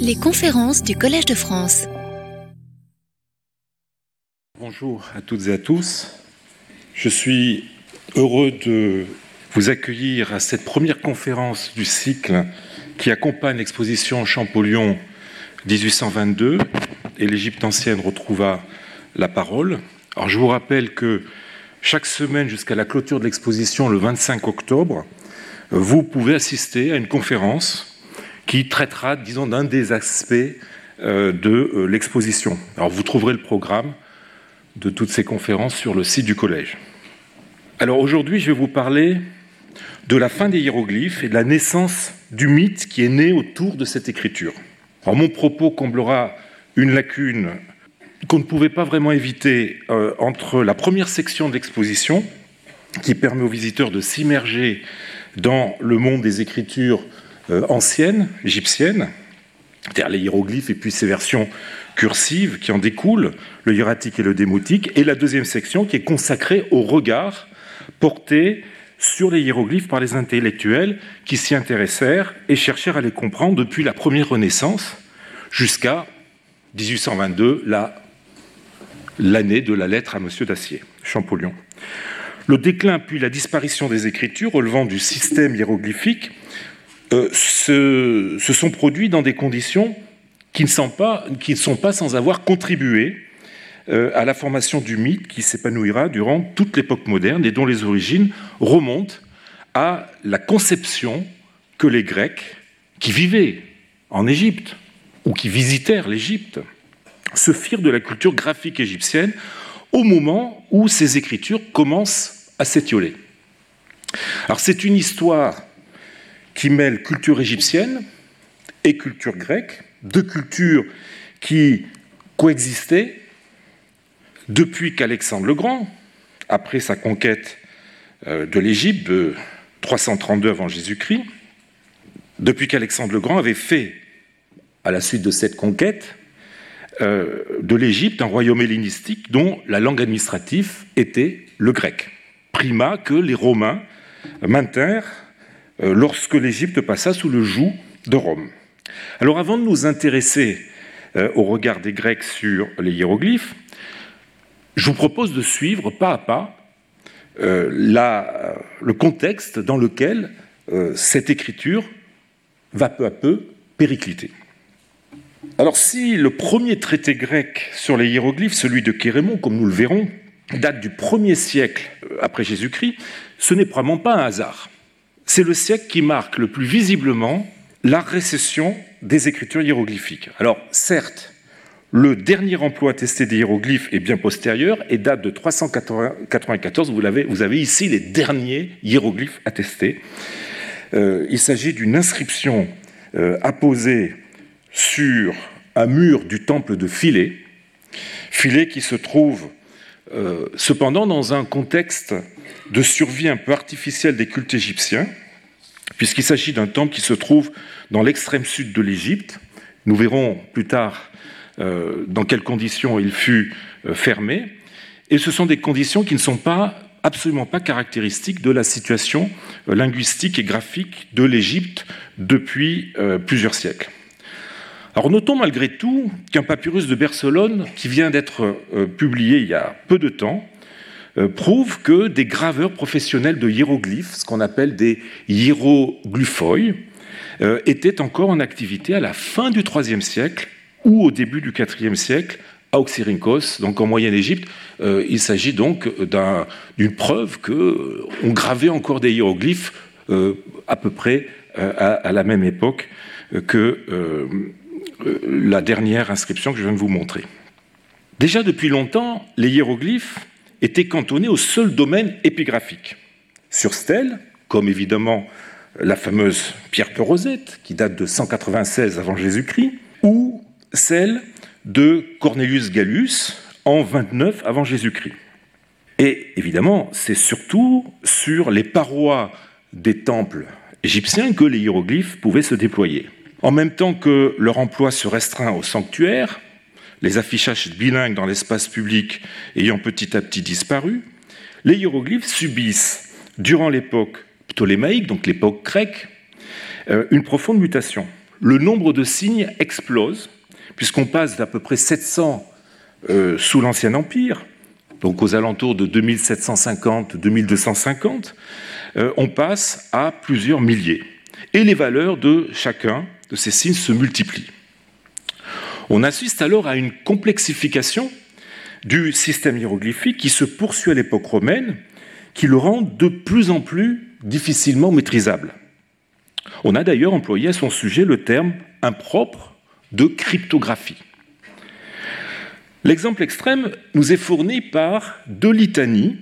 Les conférences du Collège de France. Bonjour à toutes et à tous. Je suis heureux de vous accueillir à cette première conférence du cycle qui accompagne l'exposition Champollion 1822 et l'Égypte ancienne retrouva la parole. Alors je vous rappelle que chaque semaine jusqu'à la clôture de l'exposition le 25 octobre, vous pouvez assister à une conférence qui traitera, disons, d'un des aspects euh, de euh, l'exposition. Alors vous trouverez le programme de toutes ces conférences sur le site du collège. Alors aujourd'hui, je vais vous parler de la fin des hiéroglyphes et de la naissance du mythe qui est né autour de cette écriture. Alors mon propos comblera une lacune qu'on ne pouvait pas vraiment éviter euh, entre la première section de l'exposition, qui permet aux visiteurs de s'immerger dans le monde des écritures euh, anciennes, égyptiennes, c'est-à-dire les hiéroglyphes et puis ces versions cursives qui en découlent, le hiératique et le démotique, et la deuxième section qui est consacrée au regard porté sur les hiéroglyphes par les intellectuels qui s'y intéressèrent et cherchèrent à les comprendre depuis la première Renaissance jusqu'à 1822, l'année de la lettre à Monsieur d'Acier, Champollion. Le déclin puis la disparition des écritures relevant du système hiéroglyphique euh, se, sont produits dans des conditions qui ne sont pas, sans avoir contribué euh, à la formation du mythe qui s'épanouira durant toute l'époque moderne et dont les origines remontent à la conception que les Grecs, qui vivaient en Égypte ou qui visitèrent l'Égypte, se firent de la culture graphique égyptienne au moment où ces écritures commencent à s'étioler. Alors c'est une histoire qui mêle culture égyptienne et culture grecque, deux cultures qui coexistaient depuis qu'Alexandre le Grand, après sa conquête euh, de l'Égypte de 332 avant Jésus-Christ, depuis qu'Alexandre le Grand avait fait, à la suite de cette conquête, euh, de l'Égypte un royaume hellénistique dont la langue administrative était le grec, prima que les Romains maintinrent lorsque l'Égypte passa sous le joug de Rome. Alors avant de nous intéresser euh, au regard des Grecs sur les hiéroglyphes, je vous propose de suivre pas à pas le contexte dans lequel cette écriture va peu à peu péricliter. Alors si le premier traité grec sur les hiéroglyphes, celui de Kérémon, comme nous le verrons, date du 1er siècle euh, après Jésus-Christ, ce n'est probablement pas un hasard. C'est le siècle qui marque le plus visiblement la récession des écritures hiéroglyphiques. Alors certes, le dernier emploi attesté des hiéroglyphes est bien postérieur et date de 394. Vous avez, ici les derniers hiéroglyphes attestés. Euh, il s'agit d'une inscription euh, apposée sur un mur du temple de Philée, Philée qui se trouve euh, cependant dans un contexte de survie un peu artificielle des cultes égyptiens, puisqu'il s'agit d'un temple qui se trouve dans l'extrême sud de l'Égypte. Nous verrons plus tard euh, dans quelles conditions il fut euh, fermé. Et ce sont des conditions qui ne sont absolument pas caractéristiques de la situation linguistique et graphique de l'Égypte depuis plusieurs siècles. Alors notons malgré tout qu'un papyrus de Barcelone, qui vient d'être euh, publié il y a peu de temps, euh, prouve que des graveurs professionnels de hiéroglyphes, ce qu'on appelle des hiéroglyphoi, euh, étaient encore en activité à la fin du IIIe siècle ou au début du IVe siècle à Oxyrhynchos, donc en Moyenne-Égypte. il s'agit donc d'une preuve qu'on gravait encore des hiéroglyphes à peu près à, la même époque que euh, la dernière inscription que je viens de vous montrer. Déjà depuis longtemps, les hiéroglyphes étaient cantonnés au seul domaine épigraphique. Sur stèle, comme évidemment la fameuse pierre Rosette, qui date de 196 avant Jésus-Christ, ou celle de Cornelius Gallus en 29 avant Jésus-Christ. Et évidemment, c'est surtout sur les parois des temples égyptiens que les hiéroglyphes pouvaient se déployer. En même temps que leur emploi se restreint au sanctuaire, les affichages bilingues dans l'espace public ayant petit à petit disparu, les hiéroglyphes subissent, durant l'époque ptolémaïque, donc l'époque grecque, euh, une profonde mutation. le nombre de signes explose, puisqu'on passe d'à peu près 700 euh, sous l'Ancien Empire, donc aux alentours de 2750-2250, euh, on passe à plusieurs milliers. Et les valeurs de chacun de ces signes se multiplient. On assiste alors à une complexification du système hiéroglyphique qui se poursuit à l'époque romaine, qui le rend de plus en plus difficilement maîtrisable. On a d'ailleurs employé à son sujet le terme impropre de cryptographie. L'exemple extrême nous est fourni par deux litanies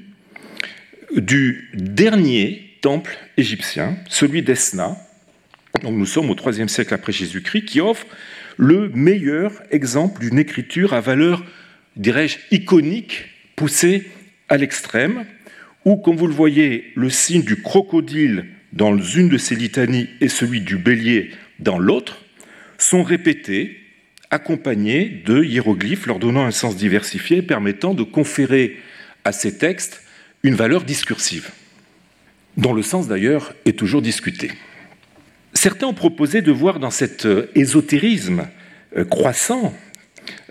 du dernier temple égyptien, celui d'Esna. Donc nous sommes au IIIe siècle après Jésus-Christ, qui offre le meilleur exemple d'une écriture à valeur, dirais-je, iconique, poussée à l'extrême, où, comme vous le voyez, le signe du crocodile dans une de ces litanies et celui du bélier dans l'autre sont répétés, accompagnés de hiéroglyphes leur donnant un sens diversifié permettant de conférer à ces textes une valeur discursive, dont le sens d'ailleurs est toujours discuté. Certains ont proposé de voir dans cet euh, ésotérisme euh, croissant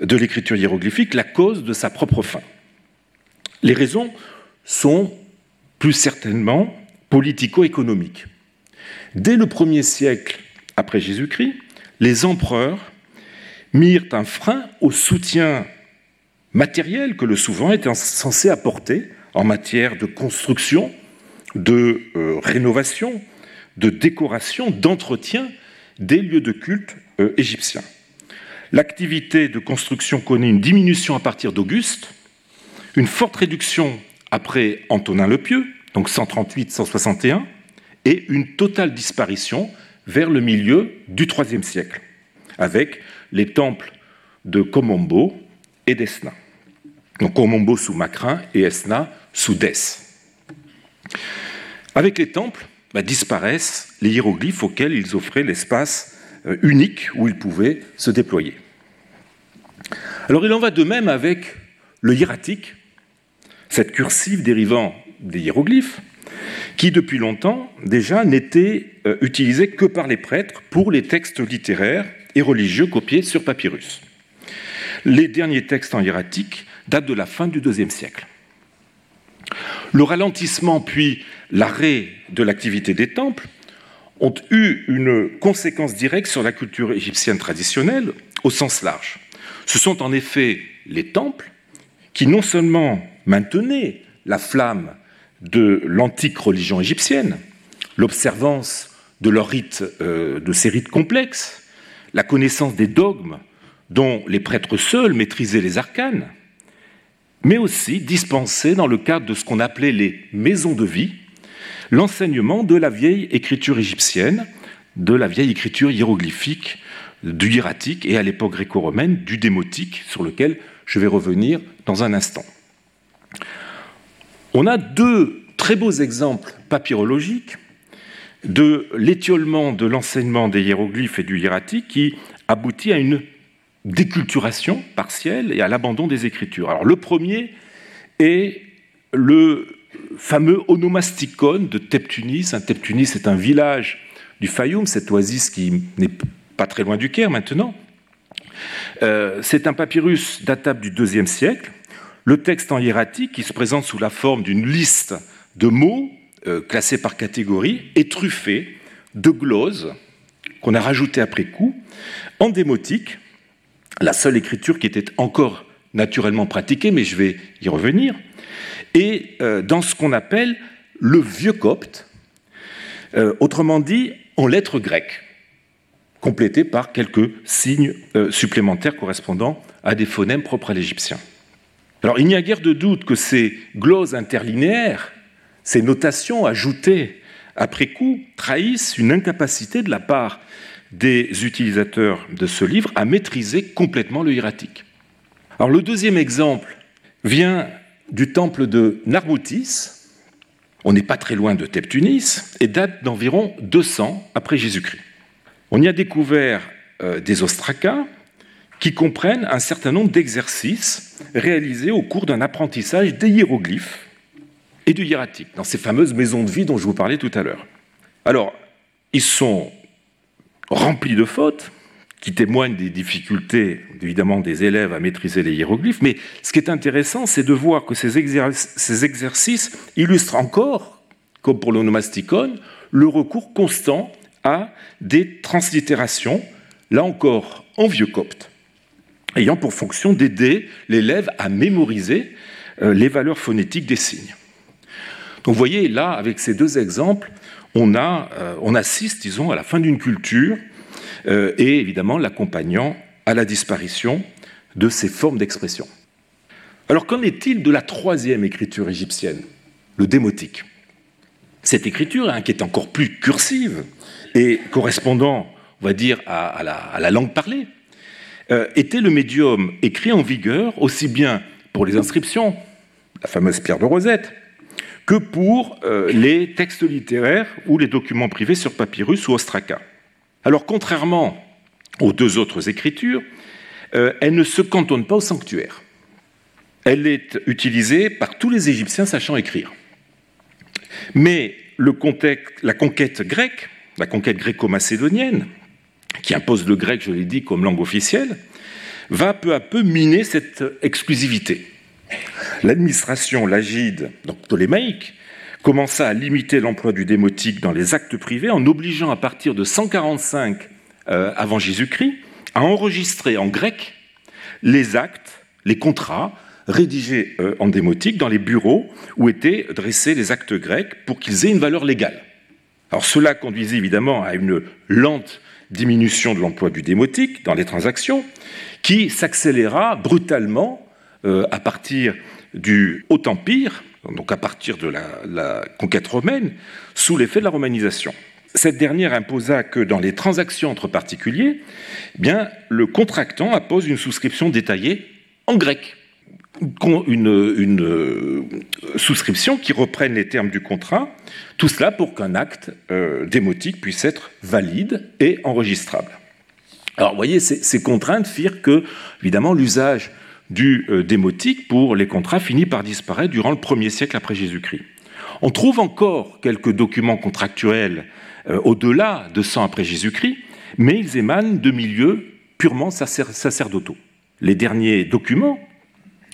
de l'écriture hiéroglyphique la cause de sa propre fin. Les raisons sont plus certainement politico-économiques. Dès le premier siècle après Jésus-Christ, les empereurs mirent un frein au soutien matériel que le souverain était censé apporter en matière de construction, de euh, rénovation, de décoration, d'entretien des lieux de culte euh, égyptiens. L'activité de construction connaît une diminution à partir d'Auguste, une forte réduction après Antonin le Pieux, donc 138-161, et une totale disparition vers le milieu du IIIe siècle, avec les temples de Komombo et d'Esna. Donc Komombo sous Macrin et Esna sous Dès. Avec les temples, bah, disparaissent les hiéroglyphes auxquels ils offraient l'espace euh, unique où ils pouvaient se déployer. Alors il en va de même avec le hiératique, cette cursive dérivant des hiéroglyphes, qui depuis longtemps déjà n'était euh, utilisée que par les prêtres pour les textes littéraires et religieux copiés sur papyrus. Les derniers textes en hiératique datent de la fin du IIe siècle. Le ralentissement puis l'arrêt de l'activité des temples ont eu une conséquence directe sur la culture égyptienne traditionnelle au sens large. Ce sont en effet les temples qui non seulement maintenaient la flamme de l'antique religion égyptienne, l'observance de leurs rites, euh, de ces rites complexes, la connaissance des dogmes dont les prêtres seuls maîtrisaient les arcanes, mais aussi dispenser dans le cadre de ce qu'on appelait les maisons de vie, l'enseignement de la vieille écriture égyptienne, de la vieille écriture hiéroglyphique, du hiératique et à l'époque gréco-romaine du démotique, sur lequel je vais revenir dans un instant. On a deux très beaux exemples papyrologiques de l'étiolement de l'enseignement des hiéroglyphes et du hiératique qui aboutit à une déculturation partielle et à l'abandon des écritures. Alors le premier est le fameux onomasticon de Teptunis. Un Teptunis est un village du Fayoum, cette oasis qui n'est pas très loin du Caire maintenant. Euh, c'est un papyrus datable du IIe siècle. Le texte en hiératique, qui se présente sous la forme d'une liste de mots euh, classés par catégorie, est truffé de gloses qu'on a rajoutées après coup, en démotique, la seule écriture qui était encore naturellement pratiquée, mais je vais y revenir, et euh, dans ce qu'on appelle le vieux copte, euh, autrement dit en lettres grecques, complétées par quelques signes euh, supplémentaires correspondant à des phonèmes propres à l'égyptien. Alors il n'y a guère de doute que ces gloses interlinéaires, ces notations ajoutées après coup, trahissent une incapacité de la part des utilisateurs de ce livre à maîtriser complètement le hiératique. Alors le deuxième exemple vient du temple de Narbutis, on n'est pas très loin de Teptunis, et date d'environ 200 après Jésus-Christ. On y a découvert euh, des ostracas qui comprennent un certain nombre d'exercices réalisés au cours d'un apprentissage des hiéroglyphes et du hiératique, dans ces fameuses maisons de vie dont je vous parlais tout à l'heure. Alors, ils sont rempli de fautes, qui témoignent des difficultés, évidemment, des élèves à maîtriser les hiéroglyphes. Mais ce qui est intéressant, c'est de voir que ces, exercices illustrent encore, comme pour l'onomasticon, le recours constant à des translittérations, là encore en vieux copte, ayant pour fonction d'aider l'élève à mémoriser euh, les valeurs phonétiques des signes. Donc vous voyez, là, avec ces deux exemples, on, euh, on assiste, disons, à la fin d'une culture euh, et évidemment l'accompagnant à la disparition de ces formes d'expression. Alors qu'en est-il de la troisième écriture égyptienne, le démotique? Cette écriture, hein, qui est encore plus cursive et correspondant, on va dire, à, la, langue parlée, euh, était le médium écrit en vigueur aussi bien pour les inscriptions, la fameuse pierre de Rosette, que pour euh, les textes littéraires ou les documents privés sur papyrus ou ostraca. Alors contrairement aux deux autres écritures, euh, elle ne se cantonne pas au sanctuaire. Elle est utilisée par tous les Égyptiens sachant écrire. Mais la conquête grecque, la conquête gréco-macédonienne, qui impose le grec, je l'ai dit, comme langue officielle, va peu à peu miner cette exclusivité. L'administration lagide, donc ptolémaïque, commença à limiter l'emploi du démotique dans les actes privés en obligeant à partir de 145 euh, avant Jésus-Christ à enregistrer en grec les actes, les contrats rédigés euh, en démotique dans les bureaux où étaient dressés les actes grecs pour qu'ils aient une valeur légale. Alors cela conduisait évidemment à une lente diminution de l'emploi du démotique dans les transactions, qui s'accéléra brutalement euh, à partir du Haut Empire, donc à partir de la, conquête romaine, sous l'effet de la romanisation. Cette dernière imposa que dans les transactions entre particuliers, eh bien, le contractant appose une souscription détaillée en grec. Une, euh, souscription qui reprenne les termes du contrat, tout cela pour qu'un acte euh, démotique puisse être valide et enregistrable. Alors, vous voyez, ces contraintes firent que, évidemment, l'usage du euh, démotique pour les contrats finit par disparaître durant le premier siècle après Jésus-Christ. On trouve encore quelques documents contractuels euh, au-delà de 100 après Jésus-Christ, mais ils émanent de milieux purement sacerdotaux. Les derniers documents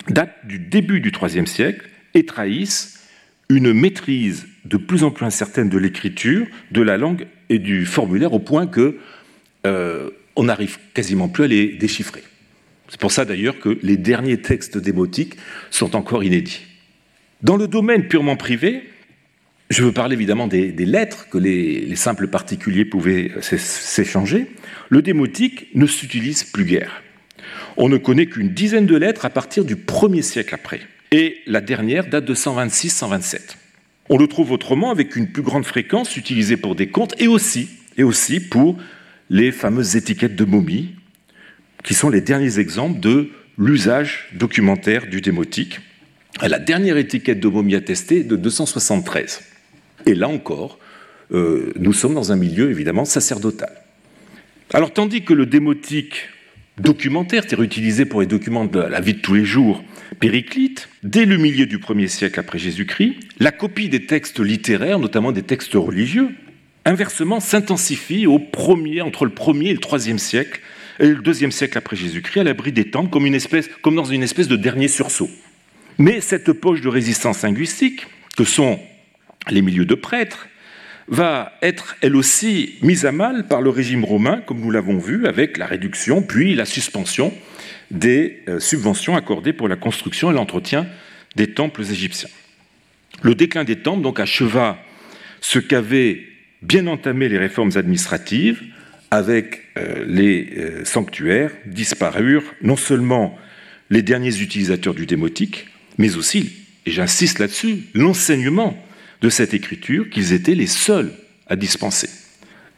datent du début du IIIe siècle et trahissent une maîtrise de plus en plus incertaine de l'écriture, de la langue et du formulaire au point que euh, on n'arrive quasiment plus à les déchiffrer. C'est pour ça d'ailleurs que les derniers textes démotiques sont encore inédits. Dans le domaine purement privé, je veux parler évidemment des, lettres que les, simples particuliers pouvaient s'échanger. Le démotique ne s'utilise plus guère. On ne connaît qu'une dizaine de lettres à partir du 1er siècle après. Et la dernière date de 126-127. On le trouve autrement avec une plus grande fréquence utilisée pour des comptes et aussi, et aussi pour les fameuses étiquettes de momies qui sont les derniers exemples de l'usage documentaire du démotique. La dernière étiquette de momie attestée est de 273. Et là encore, euh, nous sommes dans un milieu évidemment sacerdotal. Alors tandis que le démotique documentaire, c'est-à-dire utilisé pour les documents de la vie de tous les jours, Périclite, dès le milieu du 1er siècle après Jésus-Christ, la copie des textes littéraires, notamment des textes religieux, inversement s'intensifie entre le 1er et le 3e siècle, et le deuxième siècle après Jésus-Christ, à l'abri des temples, comme, comme dans une espèce de dernier sursaut. Mais cette poche de résistance linguistique, que sont les milieux de prêtres, va être elle aussi mise à mal par le régime romain, comme nous l'avons vu, avec la réduction puis la suspension des euh, subventions accordées pour la construction et l'entretien des temples égyptiens. Le déclin des temples donc acheva ce qu'avaient bien entamé les réformes administratives, avec euh, les euh, sanctuaires disparurent non seulement les derniers utilisateurs du démotique, mais aussi, et j'insiste là-dessus, l'enseignement de cette écriture qu'ils étaient les seuls à dispenser.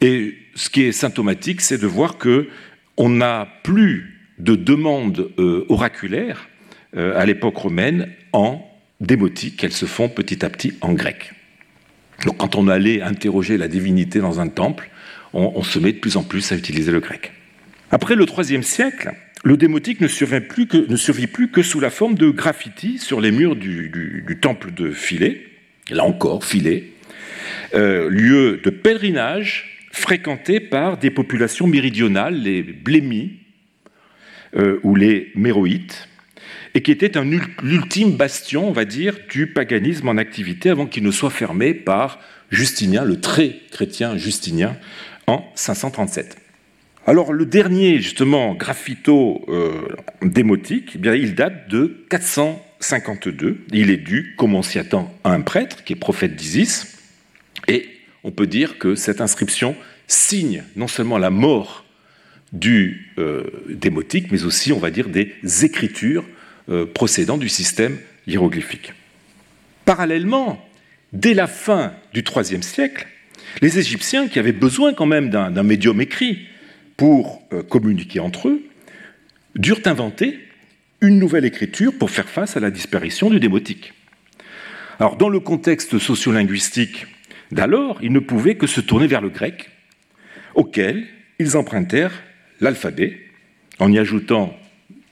Et ce qui est symptomatique, c'est de voir que on n'a plus de demandes euh, oraculaires à l'époque romaine en démotique, qu'elles se font petit à petit en grec. Donc quand on allait interroger la divinité dans un temple, on, se met de plus en plus à utiliser le grec. Après le IIIe siècle, le démotique ne survit, plus que, sous la forme de graffitis sur les murs du, temple de Philae, là encore Philae, euh, lieu de pèlerinage fréquenté par des populations méridionales, les blémis euh, ou les méroïtes, et qui était l'ultime bastion, on va dire, du paganisme en activité avant qu'il ne soit fermé par Justinien, le très chrétien Justinien, en 537. Alors le dernier, justement, graffito euh, démotique, eh bien, il date de 452. Il est dû, comme on s'y attend, à un prêtre qui est prophète d'Isis. Et on peut dire que cette inscription signe non seulement la mort du euh, démotique, mais aussi, on va dire, des écritures euh, procédant du système hiéroglyphique. Parallèlement, dès la fin du IIIe siècle, les Égyptiens, qui avaient besoin quand même d'un médium écrit, pour euh, communiquer entre eux, durent inventer une nouvelle écriture pour faire face à la disparition du démotique. Alors, dans le contexte sociolinguistique d'alors, ils ne pouvaient que se tourner vers le grec, auquel ils empruntèrent l'alphabet, en y ajoutant,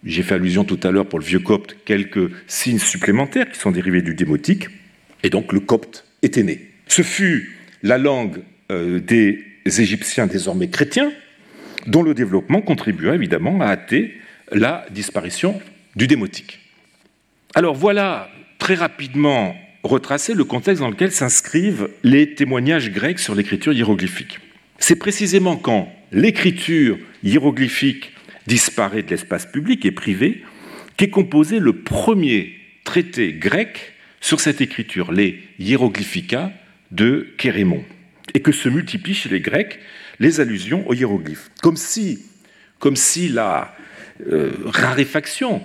j'ai fait allusion tout à l'heure pour le vieux copte, quelques signes supplémentaires qui sont dérivés du démotique, et donc le copte était né. Ce fut la langue euh, des Égyptiens désormais chrétiens, dont le développement contribua évidemment à hâter la disparition du démotique. Alors voilà très rapidement retracé le contexte dans lequel s'inscrivent les témoignages grecs sur l'écriture hiéroglyphique. C'est précisément quand l'écriture hiéroglyphique disparaît de l'espace public et privé qu'est composé le premier traité grec sur cette écriture, les Hieroglyphica de Kérémon, et que se multiplient chez les Grecs les allusions aux hiéroglyphes. Comme si, la euh, raréfaction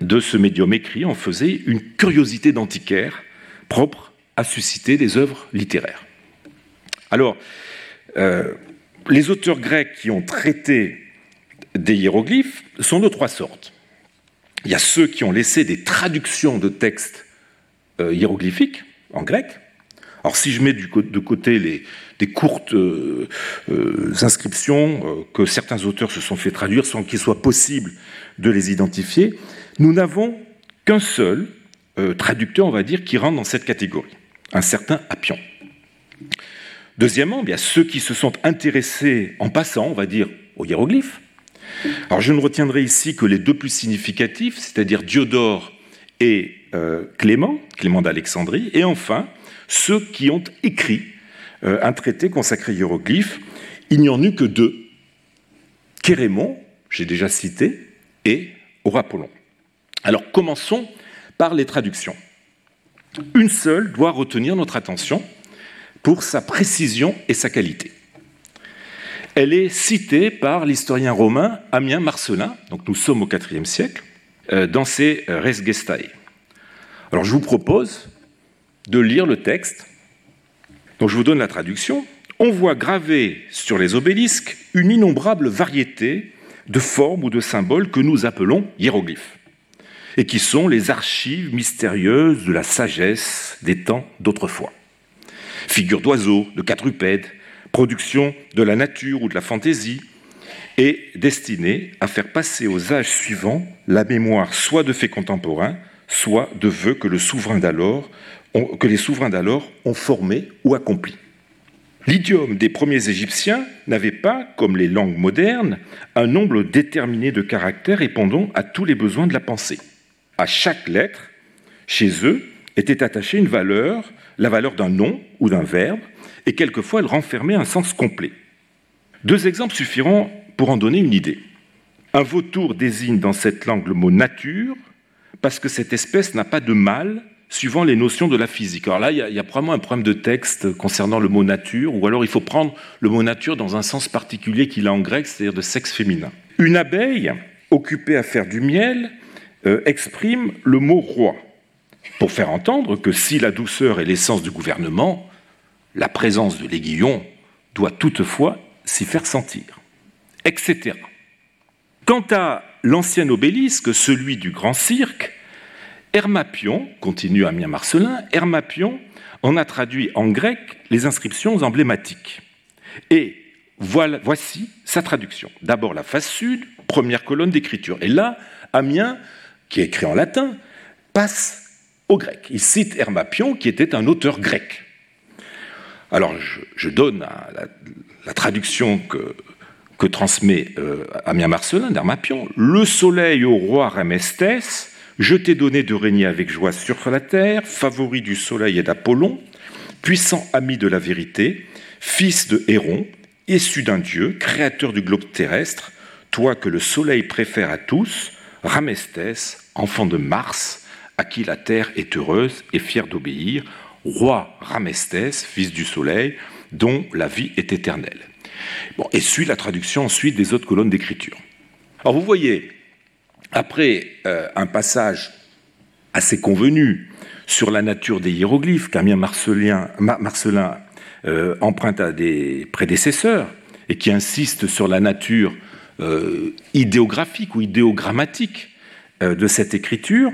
de ce médium écrit en faisait une curiosité d'antiquaire propre à susciter des œuvres littéraires. Alors, euh, les auteurs grecs qui ont traité des hiéroglyphes sont de trois sortes. Il y a ceux qui ont laissé des traductions de textes euh, hiéroglyphiques en grec, alors si je mets de côté les, des courtes euh, euh, inscriptions euh, que certains auteurs se sont fait traduire sans qu'il soit possible de les identifier, nous n'avons qu'un seul traducteur, on va dire, qui rentre dans cette catégorie, un certain Appion. Deuxièmement, bien, ceux qui se sont intéressés en passant, on va dire, aux hiéroglyphes. Alors je ne retiendrai ici que les deux plus significatifs, c'est-à-dire Diodore et Clément, Clément d'Alexandrie, et enfin ceux qui ont écrit euh, un traité consacré hiéroglyphes. Il n'y en eut que deux. Kérémon, j'ai déjà cité, et Aurapollon. Alors commençons par les traductions. Une seule doit retenir notre attention pour sa précision et sa qualité. Elle est citée par l'historien romain Amien Marcelin, donc nous sommes au IVe siècle, euh, dans ses Res Gestae. Alors je vous propose de lire le texte. Donc je vous donne la traduction. On voit gravé sur les obélisques une innombrable variété de formes ou de symboles que nous appelons hiéroglyphes, et qui sont les archives mystérieuses de la sagesse des temps d'autrefois. Figures d'oiseaux, de quadrupèdes, production de la nature ou de la fantaisie, et destinée à faire passer aux âges suivants la mémoire soit de faits contemporains, soit de vœux que que les souverains d'alors ont formé ou accompli. L'idiome des premiers Égyptiens n'avait pas, comme les langues modernes, un nombre déterminé de caractères répondant à tous les besoins de la pensée. À chaque lettre, chez eux, était attachée une valeur, la valeur d'un nom ou d'un verbe, et quelquefois elle renfermait un sens complet. Deux exemples suffiront pour en donner une idée. Un vautour désigne dans cette langue le mot nature, parce que cette espèce n'a pas de mâle suivant les notions de la physique. Alors là, il y, a, probablement un problème de texte concernant le mot nature, ou alors il faut prendre le mot nature dans un sens particulier qu'il a en grec, c'est-à-dire de sexe féminin. Une abeille occupée à faire du miel euh, exprime le mot roi, pour faire entendre que si la douceur est l'essence du gouvernement, la présence de l'aiguillon doit toutefois s'y faire sentir, etc. Quant à l'ancien obélisque, celui du grand cirque, Hermapion, continue Amien Marcelin, Hermapion en a traduit en grec les inscriptions emblématiques. Et voici sa traduction. D'abord la face sud, première colonne d'écriture. Et là, Amiens, qui est écrit en latin, passe au grec. Il cite Hermapion, qui était un auteur grec. Alors je, donne la, traduction que, que transmet euh, Amien Marcelin d'Armapion. Le soleil au roi Ramestès, je t'ai donné de régner avec joie sur la terre, favori du soleil et d'Apollon, puissant ami de la vérité, fils de Héron, issu d'un dieu, créateur du globe terrestre, toi que le soleil préfère à tous, Ramestès, enfant de Mars, à qui la terre est heureuse et fière d'obéir, roi Ramestès, fils du soleil, dont la vie est éternelle. Bon, et suit la traduction ensuite des autres colonnes d'écriture. Alors vous voyez, après euh, un passage assez convenu sur la nature des hiéroglyphes qu'Amien Marcelin, euh, emprunte à des prédécesseurs et qui insiste sur la nature euh, idéographique ou idéogrammatique de cette écriture,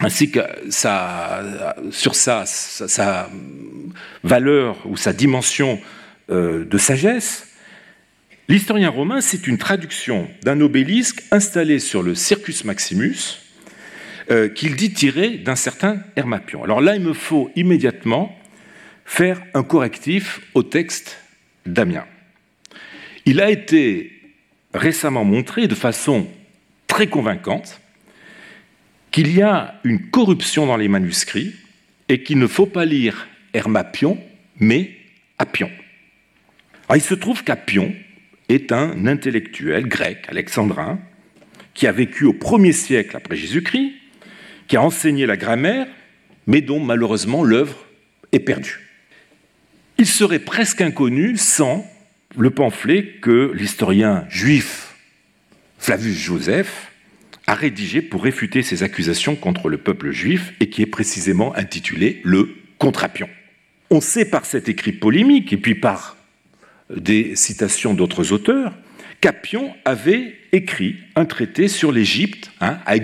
ainsi que sur sa, sa, valeur ou sa dimension de sagesse, L'historien romain, c'est une traduction d'un obélisque installé sur le Circus Maximus, euh, qu'il dit tirer d'un certain Hermapion. Alors là, il me faut immédiatement faire un correctif au texte d'Amiens. Il a été récemment montré de façon très convaincante qu'il y a une corruption dans les manuscrits et qu'il ne faut pas lire Hermapion, mais Appion. Alors, il se trouve qu'Appion, est un intellectuel grec, alexandrin, qui a vécu au 1er siècle après Jésus-Christ, qui a enseigné la grammaire, mais dont malheureusement l'œuvre est perdue. Il serait presque inconnu sans le pamphlet que l'historien juif Flavius Joseph a rédigé pour réfuter ses accusations contre le peuple juif et qui est précisément intitulé Le Contrapion. On sait par cet écrit polémique et puis par des citations d'autres auteurs, qu'Apion avait écrit un traité sur l'Égypte, hein, à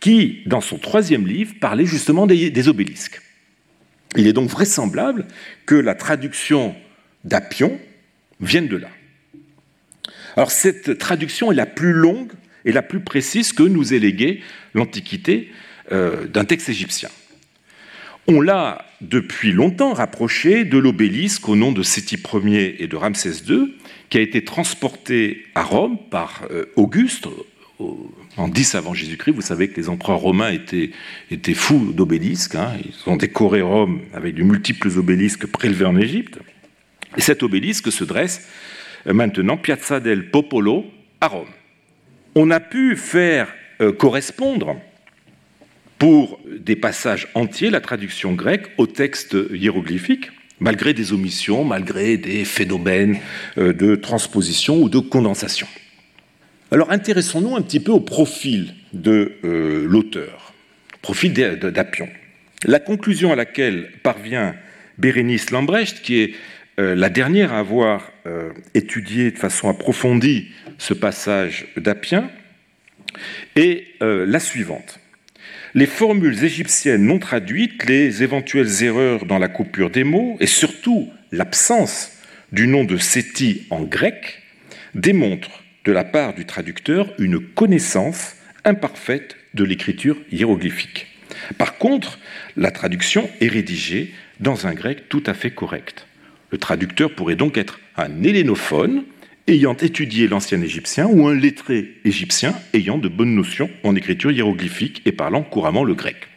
qui, dans son troisième livre, parlait justement des, obélisques. Il est donc vraisemblable que la traduction d'Apion vienne de là. Alors cette traduction est la plus longue et la plus précise que nous ait léguée l'Antiquité euh, d'un texte égyptien. On l'a depuis longtemps rapproché de l'obélisque au nom de Séti Ier et de Ramsès II, qui a été transporté à Rome par euh, Auguste en 10 avant Jésus-Christ. Vous savez que les empereurs romains étaient, fous d'obélisques. Hein. Ils ont décoré Rome avec de multiples obélisques prélevés en Égypte. Et cet obélisque se dresse euh, maintenant Piazza del Popolo à Rome. On a pu faire euh, correspondre pour des passages entiers la traduction grecque au texte hiéroglyphique, malgré des omissions, malgré des phénomènes euh, de transposition ou de condensation. Alors intéressons-nous un petit peu au profil de euh, l'auteur, profil d'Apion. La conclusion à laquelle parvient Bérénice Lambrecht, qui est euh, la dernière à avoir étudié de façon approfondie ce passage d'Apien, est la suivante les formules égyptiennes non traduites, les éventuelles erreurs dans la coupure des mots et surtout l'absence du nom de Séti en grec démontrent de la part du traducteur une connaissance imparfaite de l'écriture hiéroglyphique. Par contre, la traduction est rédigée dans un grec tout à fait correct. Le traducteur pourrait donc être un hélénophone, ayant étudié l'ancien égyptien ou un lettré égyptien ayant de bonnes notions en écriture hiéroglyphique et parlant couramment le grec.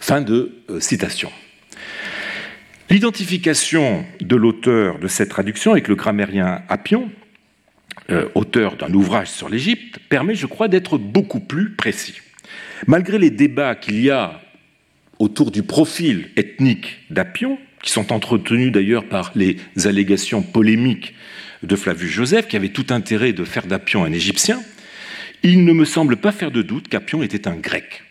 Fin de euh, citation. L'identification de l'auteur de cette traduction avec le grammairien Appion, euh, auteur d'un ouvrage sur l'Égypte, permet, je crois, d'être beaucoup plus précis. Malgré les débats qu'il y a autour du profil ethnique d'Appion, qui sont entretenus d'ailleurs par les allégations polémiques de Flavius Joseph, qui avait tout intérêt de faire d'Appion un Égyptien, il ne me semble pas faire de doute qu'Appion était un Grec.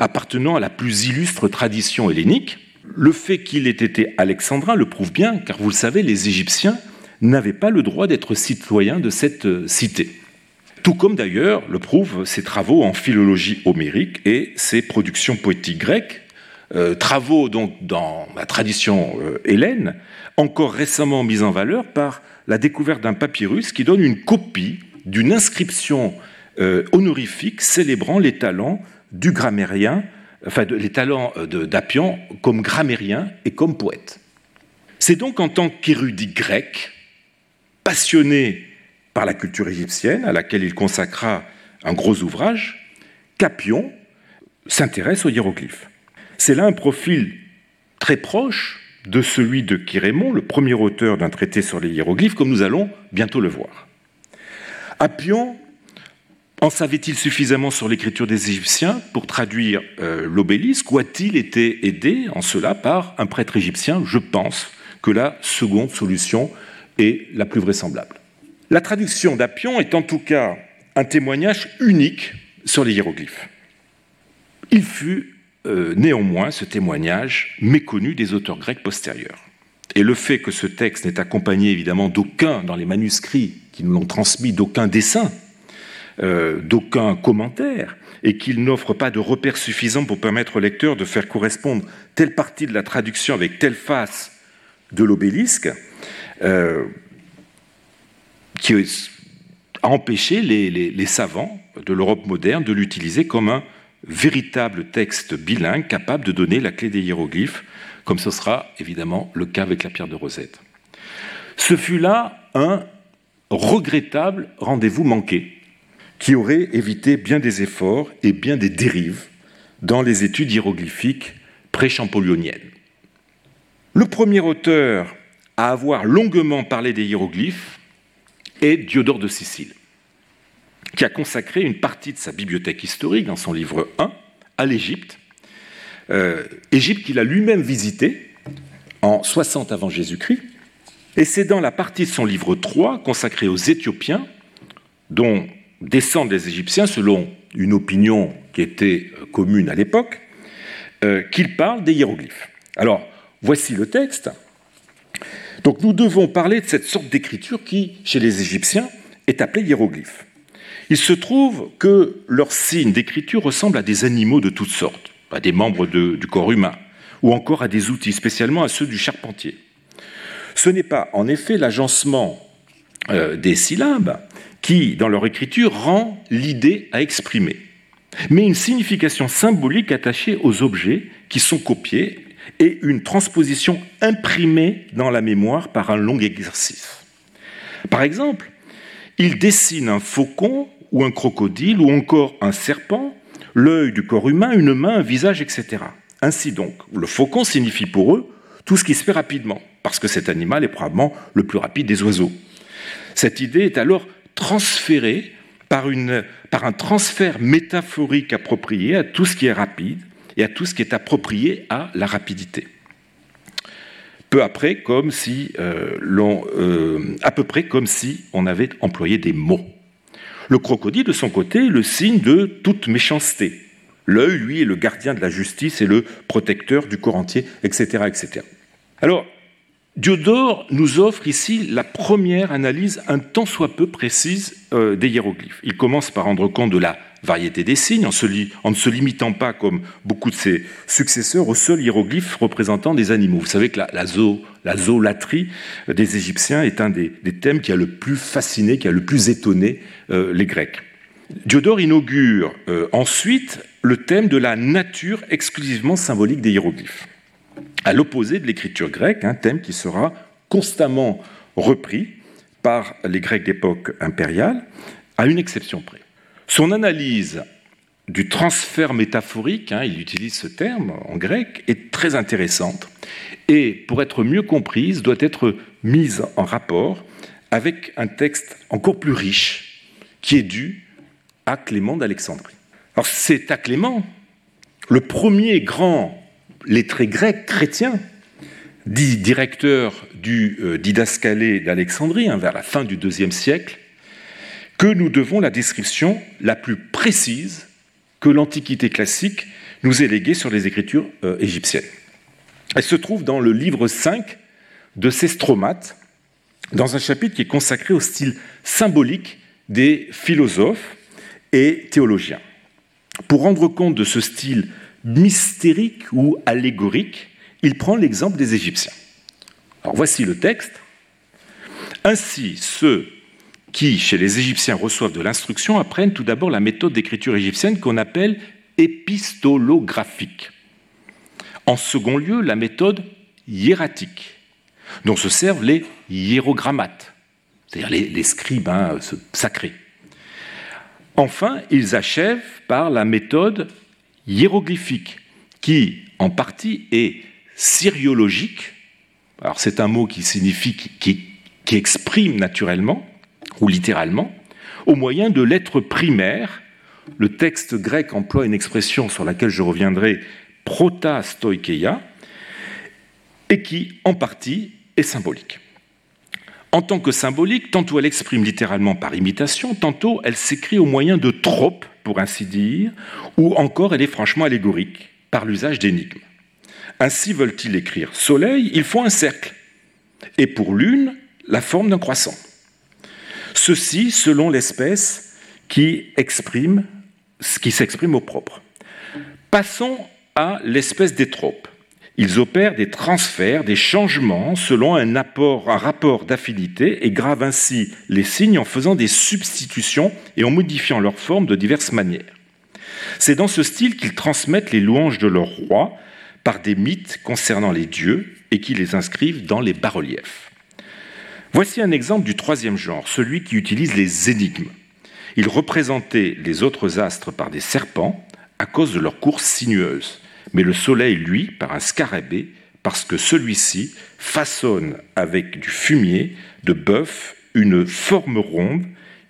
Appartenant à la plus illustre tradition hellénique, le fait qu'il ait été alexandrin le prouve bien, car vous le savez, les Égyptiens n'avaient pas le droit d'être citoyens de cette euh, cité. Tout comme d'ailleurs le prouvent ses travaux en philologie homérique et ses productions poétiques grecques, euh, travaux donc dans la tradition euh, hélène, encore récemment mis en valeur par la découverte d'un papyrus qui donne une copie d'une inscription euh, honorifique célébrant les talents du grammairien enfin les talents d'Apion comme grammairien et comme poète. C'est donc en tant qu'érudit grec, passionné par la culture égyptienne, à laquelle il consacra un gros ouvrage, qu'Apion s'intéresse aux hiéroglyphes. C'est là un profil très proche de celui de Chirémon, le premier auteur d'un traité sur les hiéroglyphes, comme nous allons bientôt le voir. Appion en savait-il suffisamment sur l'écriture des Égyptiens pour traduire euh, l'obélisque ou a-t-il été aidé en cela par un prêtre égyptien? Je pense que la seconde solution est la plus vraisemblable. La traduction d'Appion est en tout cas un témoignage unique sur les hiéroglyphes. Il fut euh, néanmoins ce témoignage méconnu des auteurs grecs postérieurs. Et le fait que ce texte n'est accompagné évidemment d'aucun, dans les manuscrits qui nous l'ont transmis, d'aucun dessin, euh, d'aucun commentaire, et qu'il n'offre pas de repères suffisants pour permettre au lecteur de faire correspondre telle partie de la traduction avec telle face de l'obélisque, euh, qui a empêché les savants de l'Europe moderne de l'utiliser comme un véritable texte bilingue capable de donner la clé des hiéroglyphes, comme ce sera évidemment le cas avec la pierre de Rosette. Ce fut là un regrettable rendez-vous manqué, qui aurait évité bien des efforts et bien des dérives dans les études hiéroglyphiques pré-champollioniennes. Le premier auteur à avoir longuement parlé des hiéroglyphes est Diodore de Sicile qui a consacré une partie de sa bibliothèque historique, dans son livre 1, à l'Égypte. Euh, Égypte qu'il a lui-même visité en 60 avant Jésus-Christ. Et c'est dans la partie de son livre 3, consacrée aux Éthiopiens, dont descendent les Égyptiens selon une opinion qui était euh, commune à l'époque, euh, qu'il parle des hiéroglyphes. Alors, voici le texte. Donc nous devons parler de cette sorte d'écriture qui, chez les Égyptiens, est appelée hiéroglyphe. Il se trouve que leurs signes d'écriture ressemblent à des animaux de toutes sortes, à des membres du corps humain, ou encore à des outils, spécialement à ceux du charpentier. Ce n'est pas, en effet, l'agencement euh, des syllabes qui, dans leur écriture, rend l'idée à exprimer, mais une signification symbolique attachée aux objets qui sont copiés et une transposition imprimée dans la mémoire par un long exercice. Par exemple, il dessine un faucon ou un crocodile ou encore un serpent, l'œil du corps humain, une main, un visage, etc. Ainsi donc, le faucon signifie pour eux tout ce qui se fait rapidement, parce que cet animal est probablement le plus rapide des oiseaux. Cette idée est alors transférée par, un transfert métaphorique approprié à tout ce qui est rapide et à tout ce qui est approprié à la rapidité. Peu après, comme si euh, euh, à peu près comme si on avait employé des mots. Le crocodile, de son côté, est le signe de toute méchanceté. L'œil, lui, est le gardien de la justice et le protecteur du corps entier, etc. etc. Alors, Diodore nous offre ici la première analyse un tant soit peu précise euh, des hiéroglyphes. Il commence par rendre compte de la variété des signes, en, ne se limitant pas, comme beaucoup de ses successeurs, aux seuls hiéroglyphes représentant des animaux. Vous savez que la, la, la zoolatrie des Égyptiens est un des, thèmes qui a le plus fasciné, qui a le plus étonné euh, les Grecs. Diodore inaugure euh, ensuite le thème de la nature exclusivement symbolique des hiéroglyphes à l'opposé de l'écriture grecque, un thème qui sera constamment repris par les Grecs d'époque impériale, à une exception près. Son analyse du transfert métaphorique, hein, il utilise ce terme en grec, est très intéressante et, pour être mieux comprise, doit être mise en rapport avec un texte encore plus riche qui est dû à Clément d'Alexandrie. Alors c'est à Clément, le premier grand lettré grec chrétien, dit directeur du euh, didascalé d'Alexandrie, hein, vers la fin du IIe siècle, que nous devons la description la plus précise que l'Antiquité classique nous ait léguée sur les écritures euh, égyptiennes. Elle se trouve dans le livre 5 de Sestromate, dans un chapitre qui est consacré au style symbolique des philosophes et théologiens. Pour rendre compte de ce style mystérique ou allégorique, il prend l'exemple des Égyptiens. Voici le texte. Ainsi, ceux qui, chez les Égyptiens, reçoivent de l'instruction apprennent tout d'abord la méthode d'écriture égyptienne qu'on appelle épistolographique. En second lieu, la méthode hiératique, dont se servent les hiérogrammates, c'est-à-dire les, scribes hein, sacrés. Enfin, ils achèvent par la méthode hiéroglyphique, qui en partie est syriologique. Alors c'est un mot qui signifie qui, qui exprime naturellement ou littéralement, au moyen de lettres primaires. Le texte grec emploie une expression sur laquelle je reviendrai, protastoikeia, et qui, en partie, est symbolique. En tant que symbolique, tantôt elle exprime littéralement par imitation, tantôt elle s'écrit au moyen de tropes, pour ainsi dire, ou encore elle est franchement allégorique, par l'usage d'énigmes. Ainsi veulent-ils écrire soleil, il faut un cercle, et pour l'une, la forme d'un croissant. Ceci selon l'espèce qui exprime ce qui s'exprime au propre. Passons à l'espèce des tropes. Ils opèrent des transferts, des changements selon un, apport, un rapport d'affinité et gravent ainsi les signes en faisant des substitutions et en modifiant leur forme de diverses manières. C'est dans ce style qu'ils transmettent les louanges de leur roi par des mythes concernant les dieux et qui les inscrivent dans les bas-reliefs. Voici un exemple du troisième genre, celui qui utilise les énigmes. Il représentait les autres astres par des serpents à cause de leur course sinueuse mais le Soleil, lui, par un scarabée, parce que celui-ci façonne avec du fumier de bœuf une forme ronde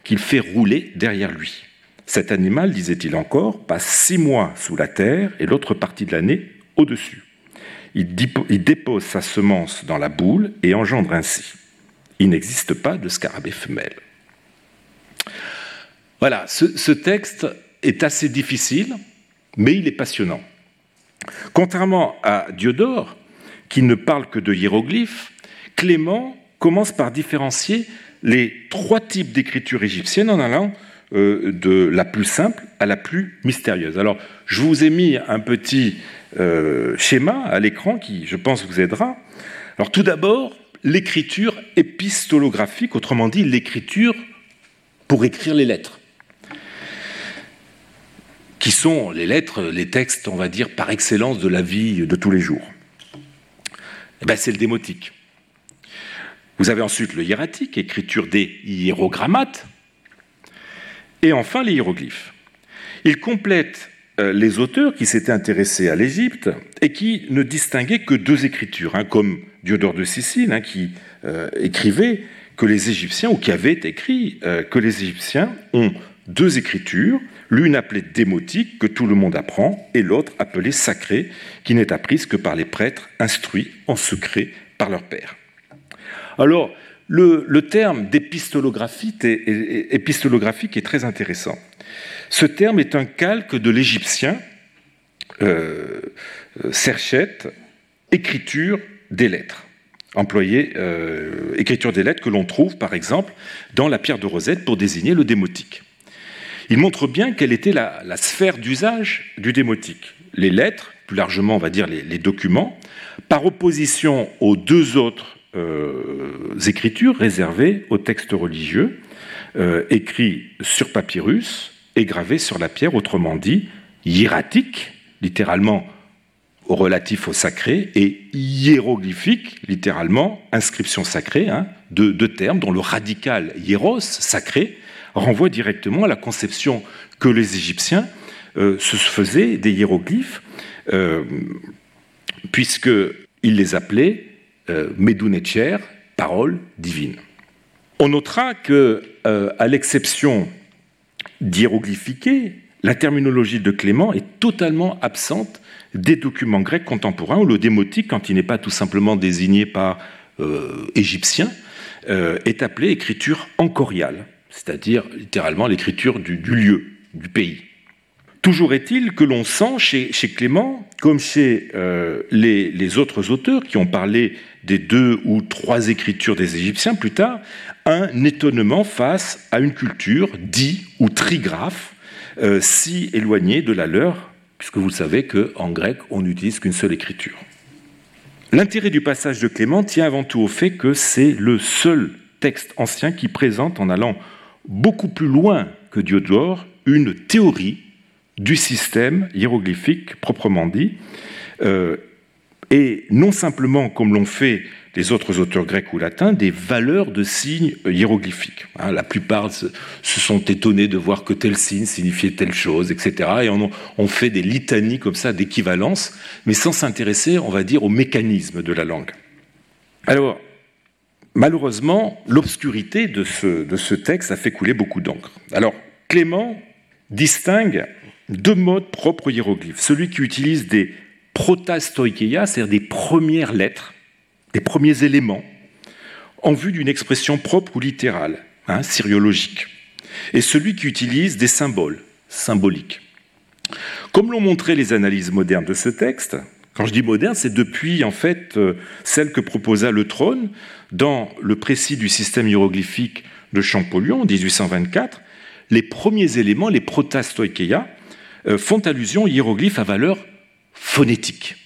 qu'il fait rouler derrière lui. Cet animal, disait-il encore, passe six mois sous la terre et l'autre partie de l'année au-dessus. Il dépose sa semence dans la boule et engendre ainsi. Il n'existe pas de scarabée femelle. Voilà, ce texte est assez difficile, mais il est passionnant. Contrairement à Diodore, qui ne parle que de hiéroglyphes, Clément commence par différencier les trois types d'écriture égyptienne en allant euh, de la plus simple à la plus mystérieuse. Alors, je vous ai mis un petit euh, schéma à l'écran qui, je pense, vous aidera. Alors, tout d'abord, l'écriture épistolographique, autrement dit, l'écriture pour écrire les lettres qui sont les lettres, les textes, on va dire, par excellence de la vie de tous les jours. Eh ben, c'est le démotique. Vous avez ensuite le hiératique, écriture des hiérogrammates, et enfin les hiéroglyphes. Il complète euh, les auteurs qui s'étaient intéressés à l'Égypte et qui ne distinguaient que deux écritures, hein, comme Diodore de Sicile, hein, qui euh, écrivait que les Égyptiens, ou qui avait écrit euh, que les Égyptiens ont deux écritures, l'une appelée démotique, que tout le monde apprend, et l'autre appelée sacrée, qui n'est apprise que par les prêtres instruits en secret par leur père. Alors, le, terme d'épistolographique est, très intéressant. Ce terme est un calque de l'égyptien euh, écriture des lettres. Employé euh, écriture des lettres que l'on trouve, par exemple, dans la pierre de Rosette pour désigner le démotique. Il montre bien quelle était la, sphère d'usage du démotique. Les lettres, plus largement on va dire les, documents, par opposition aux deux autres euh, écritures réservées aux textes religieux, euh, écrits sur papyrus et gravés sur la pierre, autrement dit hiératique, littéralement relatif au sacré, et hiéroglyphique, littéralement inscription sacrée, hein, deux, termes dont le radical hiéros, sacré, renvoie directement à la conception que les Égyptiens euh, se faisaient des hiéroglyphes, euh, puisqu'ils les appelaient euh, Medunetcher, parole divine. On notera que, euh, à l'exception d'hiéroglyphiquer, la terminologie de Clément est totalement absente des documents grecs contemporains, où le démotique, quand il n'est pas tout simplement désigné par égyptien, est appelé écriture encoriale c'est-à-dire littéralement l'écriture du, lieu, du pays. Toujours est-il que l'on sent chez, Clément, comme chez euh, les, autres auteurs qui ont parlé des deux ou trois écritures des Égyptiens plus tard, un étonnement face à une culture dit ou trigraphe euh, si éloignée de la leur, puisque vous savez qu'en grec, on n'utilise qu'une seule écriture. L'intérêt du passage de Clément tient avant tout au fait que c'est le seul texte ancien qui présente, en allant beaucoup plus loin que Diodore une théorie du système hiéroglyphique proprement dit, euh, et non simplement comme l'ont fait les autres auteurs grecs ou latins, des valeurs de signes hiéroglyphiques. Hein, la plupart se, sont étonnés de voir que tel signe signifiait telle chose, etc. Et on, fait des litanies comme ça d'équivalence, mais sans s'intéresser, on va dire, au mécanisme de la langue. Alors, malheureusement, l'obscurité de ce, texte a fait couler beaucoup d'encre. Alors, Clément distingue deux modes propres aux hiéroglyphes. Celui qui utilise des protastoikeia, c'est-à-dire des premières lettres, des premiers éléments, en vue d'une expression propre ou littérale, hein, syriologique, et celui qui utilise des symboles, symboliques. Comme l'ont montré les analyses modernes de ce texte, quand je dis moderne, c'est depuis en fait euh, celle que proposa le trône dans le précis du système hiéroglyphique de Champollion en 1824. Les premiers éléments, les protastoikeia, euh, font allusion aux hiéroglyphes à valeur phonétique,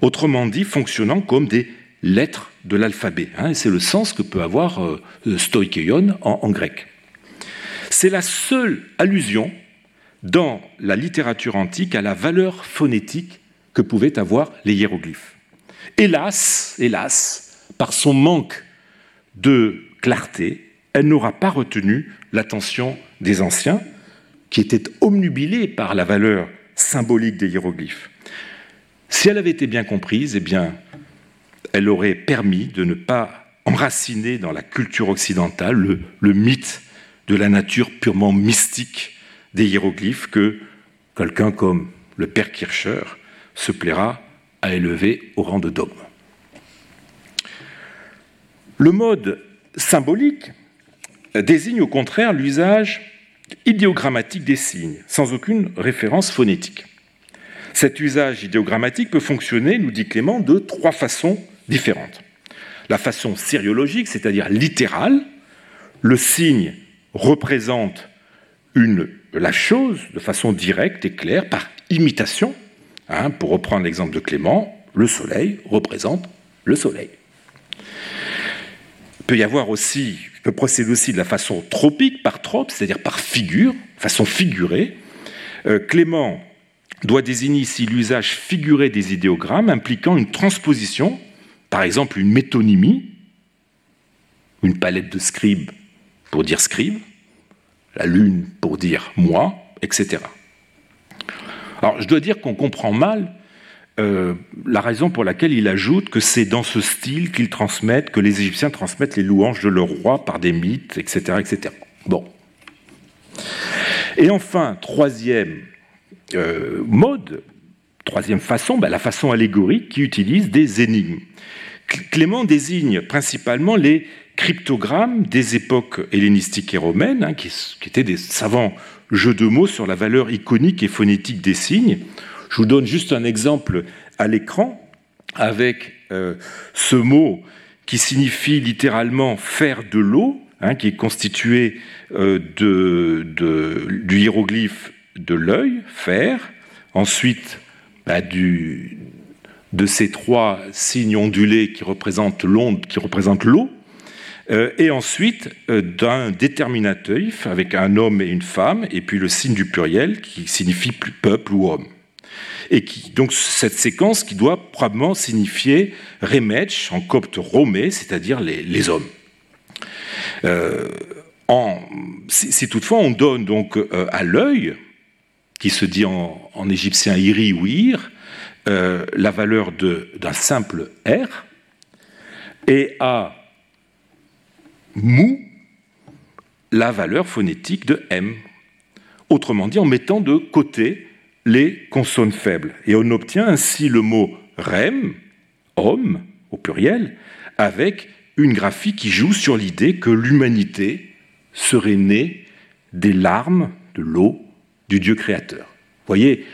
autrement dit fonctionnant comme des lettres de l'alphabet. Hein, c'est le sens que peut avoir euh, en, grec. C'est la seule allusion dans la littérature antique à la valeur phonétique que pouvaient avoir les hiéroglyphes. Hélas, hélas, par son manque de clarté, elle n'aura pas retenu l'attention des anciens, qui étaient omnubilés par la valeur symbolique des hiéroglyphes. Si elle avait été bien comprise, eh bien, elle aurait permis de ne pas enraciner dans la culture occidentale le, mythe de la nature purement mystique des hiéroglyphes que quelqu'un comme le père Kircher se plaira à élever au rang de dogme. Le mode symbolique désigne au contraire l'usage idéogrammatique des signes, sans aucune référence phonétique. Cet usage idéogrammatique peut fonctionner, nous dit Clément, de trois façons différentes. La façon sériologique, c'est-à-dire littérale, le signe représente la chose de façon directe et claire, par imitation. Hein, pour reprendre l'exemple de Clément, le soleil représente le soleil. Il peut y avoir aussi, peut procéder aussi de la façon tropique, par trope, c'est-à-dire par figure, façon figurée. Euh, Clément doit désigner ici l'usage figuré des idéogrammes impliquant une transposition par exemple une métonymie, une palette de scribes pour dire scribe, la lune pour dire moi, etc. Alors je dois dire qu'on comprend mal euh, la raison pour laquelle il ajoute que c'est dans ce style qu'ils transmettent, que les Égyptiens transmettent les louanges de leur roi par des mythes, etc. etc. Bon. Et enfin, troisième euh, mode, troisième façon, ben, la façon allégorique qui utilise des énigmes. Clément désigne principalement les cryptogrammes des époques hellénistiques et romaines, hein, qui, étaient des savants jeux de mots sur la valeur iconique et phonétique des signes. Je vous donne juste un exemple à l'écran avec euh, ce mot qui signifie littéralement faire de l'eau, hein, qui est constitué euh, du hiéroglyphe de l'œil, faire, ensuite bah, du, de ces trois signes ondulés qui représentent l'onde, qui représentent l'eau, euh, et ensuite euh, d'un déterminatif avec un homme et une femme, et puis le signe du pluriel qui signifie peuple ou homme. Et qui, donc cette séquence qui doit probablement signifier remech en copte romé, c'est-à-dire les, hommes. Euh, si, toutefois on donne donc à l'œil, qui se dit en, en égyptien iri ou ir, euh, la valeur d'un simple R et à mou la valeur phonétique de M. Autrement dit, en mettant de côté les consonnes faibles. Et on obtient ainsi le mot rem, homme, au pluriel, avec une graphie qui joue sur l'idée que l'humanité serait née des larmes de l'eau du Dieu créateur. Voyez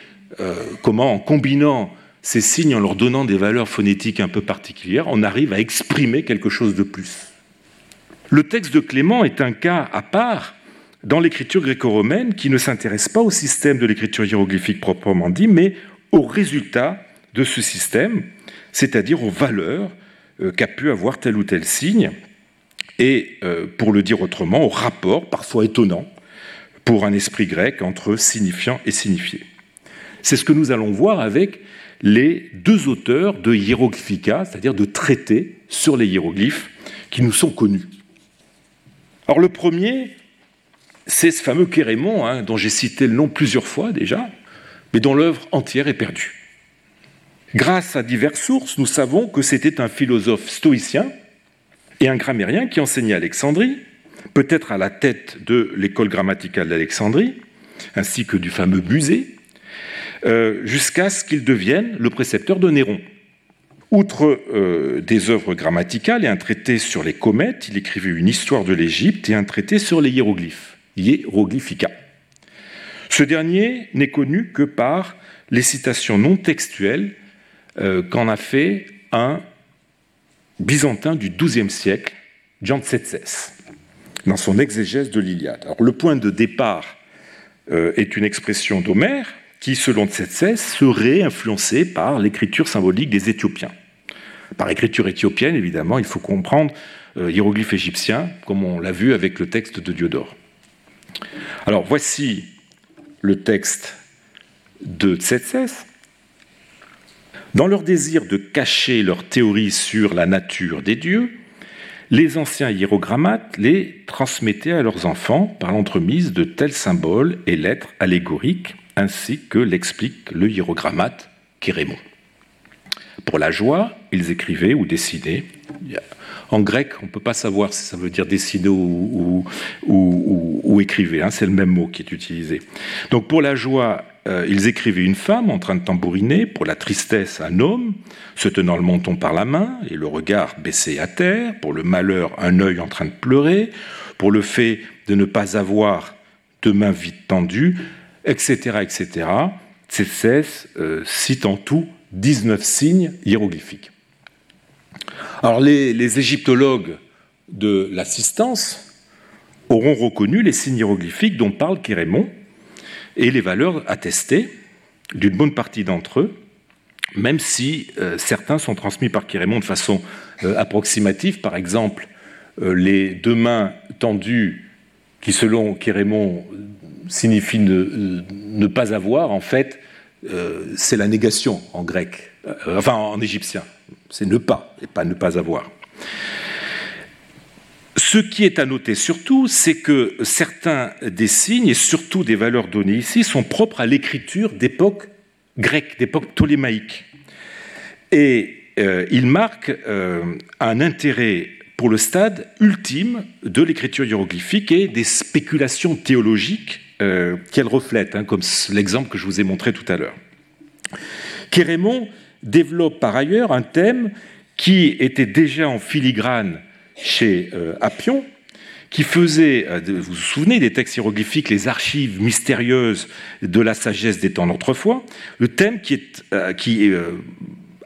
euh, comment, en combinant ces signes, en leur donnant des valeurs phonétiques un peu particulières, on arrive à exprimer quelque chose de plus. Le texte de Clément est un cas à part dans l'écriture gréco-romaine qui ne s'intéresse pas au système de l'écriture hiéroglyphique proprement dit, mais aux résultats de ce système, c'est-à-dire aux valeurs euh, qu'a pu avoir tel ou tel signe, et, euh, pour le dire autrement, au rapport parfois étonnant pour un esprit grec entre signifiant et signifié. C'est ce que nous allons voir avec les deux auteurs de Hieroglyphica, c'est-à-dire de traités sur les hiéroglyphes qui nous sont connus. Alors le premier, c'est ce fameux Kérémon, hein, dont j'ai cité le nom plusieurs fois déjà, mais dont l'œuvre entière est perdue. Grâce à diverses sources, nous savons que c'était un philosophe stoïcien et un grammairien qui enseignait à Alexandrie, peut-être à la tête de l'école grammaticale d'Alexandrie, ainsi que du fameux musée, euh, jusqu'à ce qu'il devienne le précepteur de Néron. Outre euh, des œuvres grammaticales et un traité sur les comètes, il écrivait une histoire de l'Égypte et un traité sur les hiéroglyphes, Hieroglyphica. Ce dernier n'est connu que par les citations non textuelles euh, qu'en a fait un byzantin du XIIe siècle, Jean Tsetses, dans son exégèse de l'Iliade. Le point de départ est une expression d'Homère qui, selon Tsetses, serait influencée par l'écriture symbolique des Éthiopiens. Par écriture éthiopienne, évidemment, il faut comprendre euh, hiéroglyphe égyptien, comme on l'a vu avec le texte de Diodore. Alors voici le texte de Tsetses. Dans leur désir de cacher leur théorie sur la nature des dieux, les anciens hiérogrammates les transmettaient à leurs enfants par l'entremise de tels symboles et lettres allégoriques, ainsi que l'explique le hiérogrammate Kérémon. Pour la joie, ils écrivaient ou dessinaient. En grec, on ne peut pas savoir si ça veut dire dessiner ou, ou, écrivait, hein, c'est le même mot qui est utilisé. Donc pour la joie, euh, ils écrivaient une femme en train de tambouriner, pour la tristesse un homme se tenant le menton par la main et le regard baissé à terre, pour le malheur un œil en train de pleurer, pour le fait de ne pas avoir deux mains vite tendues, etc. etc. Tsécès euh, cite en tout 19 signes hiéroglyphiques. Alors les, égyptologues de l'assistance auront reconnu les signes hiéroglyphiques dont parle Kérémon, et les valeurs attestées d'une bonne partie d'entre eux, même si euh, certains sont transmis par Kérémon de façon euh, approximative. Par exemple, les deux mains tendues, qui selon Kérémon signifient ne, pas avoir, en fait, c'est la négation en grec, enfin en égyptien. C'est ne pas et pas ne pas avoir. Ce qui est à noter surtout, c'est que certains des signes, et surtout des valeurs données ici, sont propres à l'écriture d'époque grecque, d'époque ptolémaïque. Et euh, ils marquent euh, un intérêt pour le stade ultime de l'écriture hiéroglyphique et des spéculations théologiques euh, qu'elle reflète, hein, comme l'exemple que je vous ai montré tout à l'heure. Kérémon développe par ailleurs un thème qui était déjà en filigrane chez euh, Appion, qui faisait, euh, vous vous souvenez des textes hiéroglyphiques, les archives mystérieuses de la sagesse des temps d'autrefois, le thème qui est,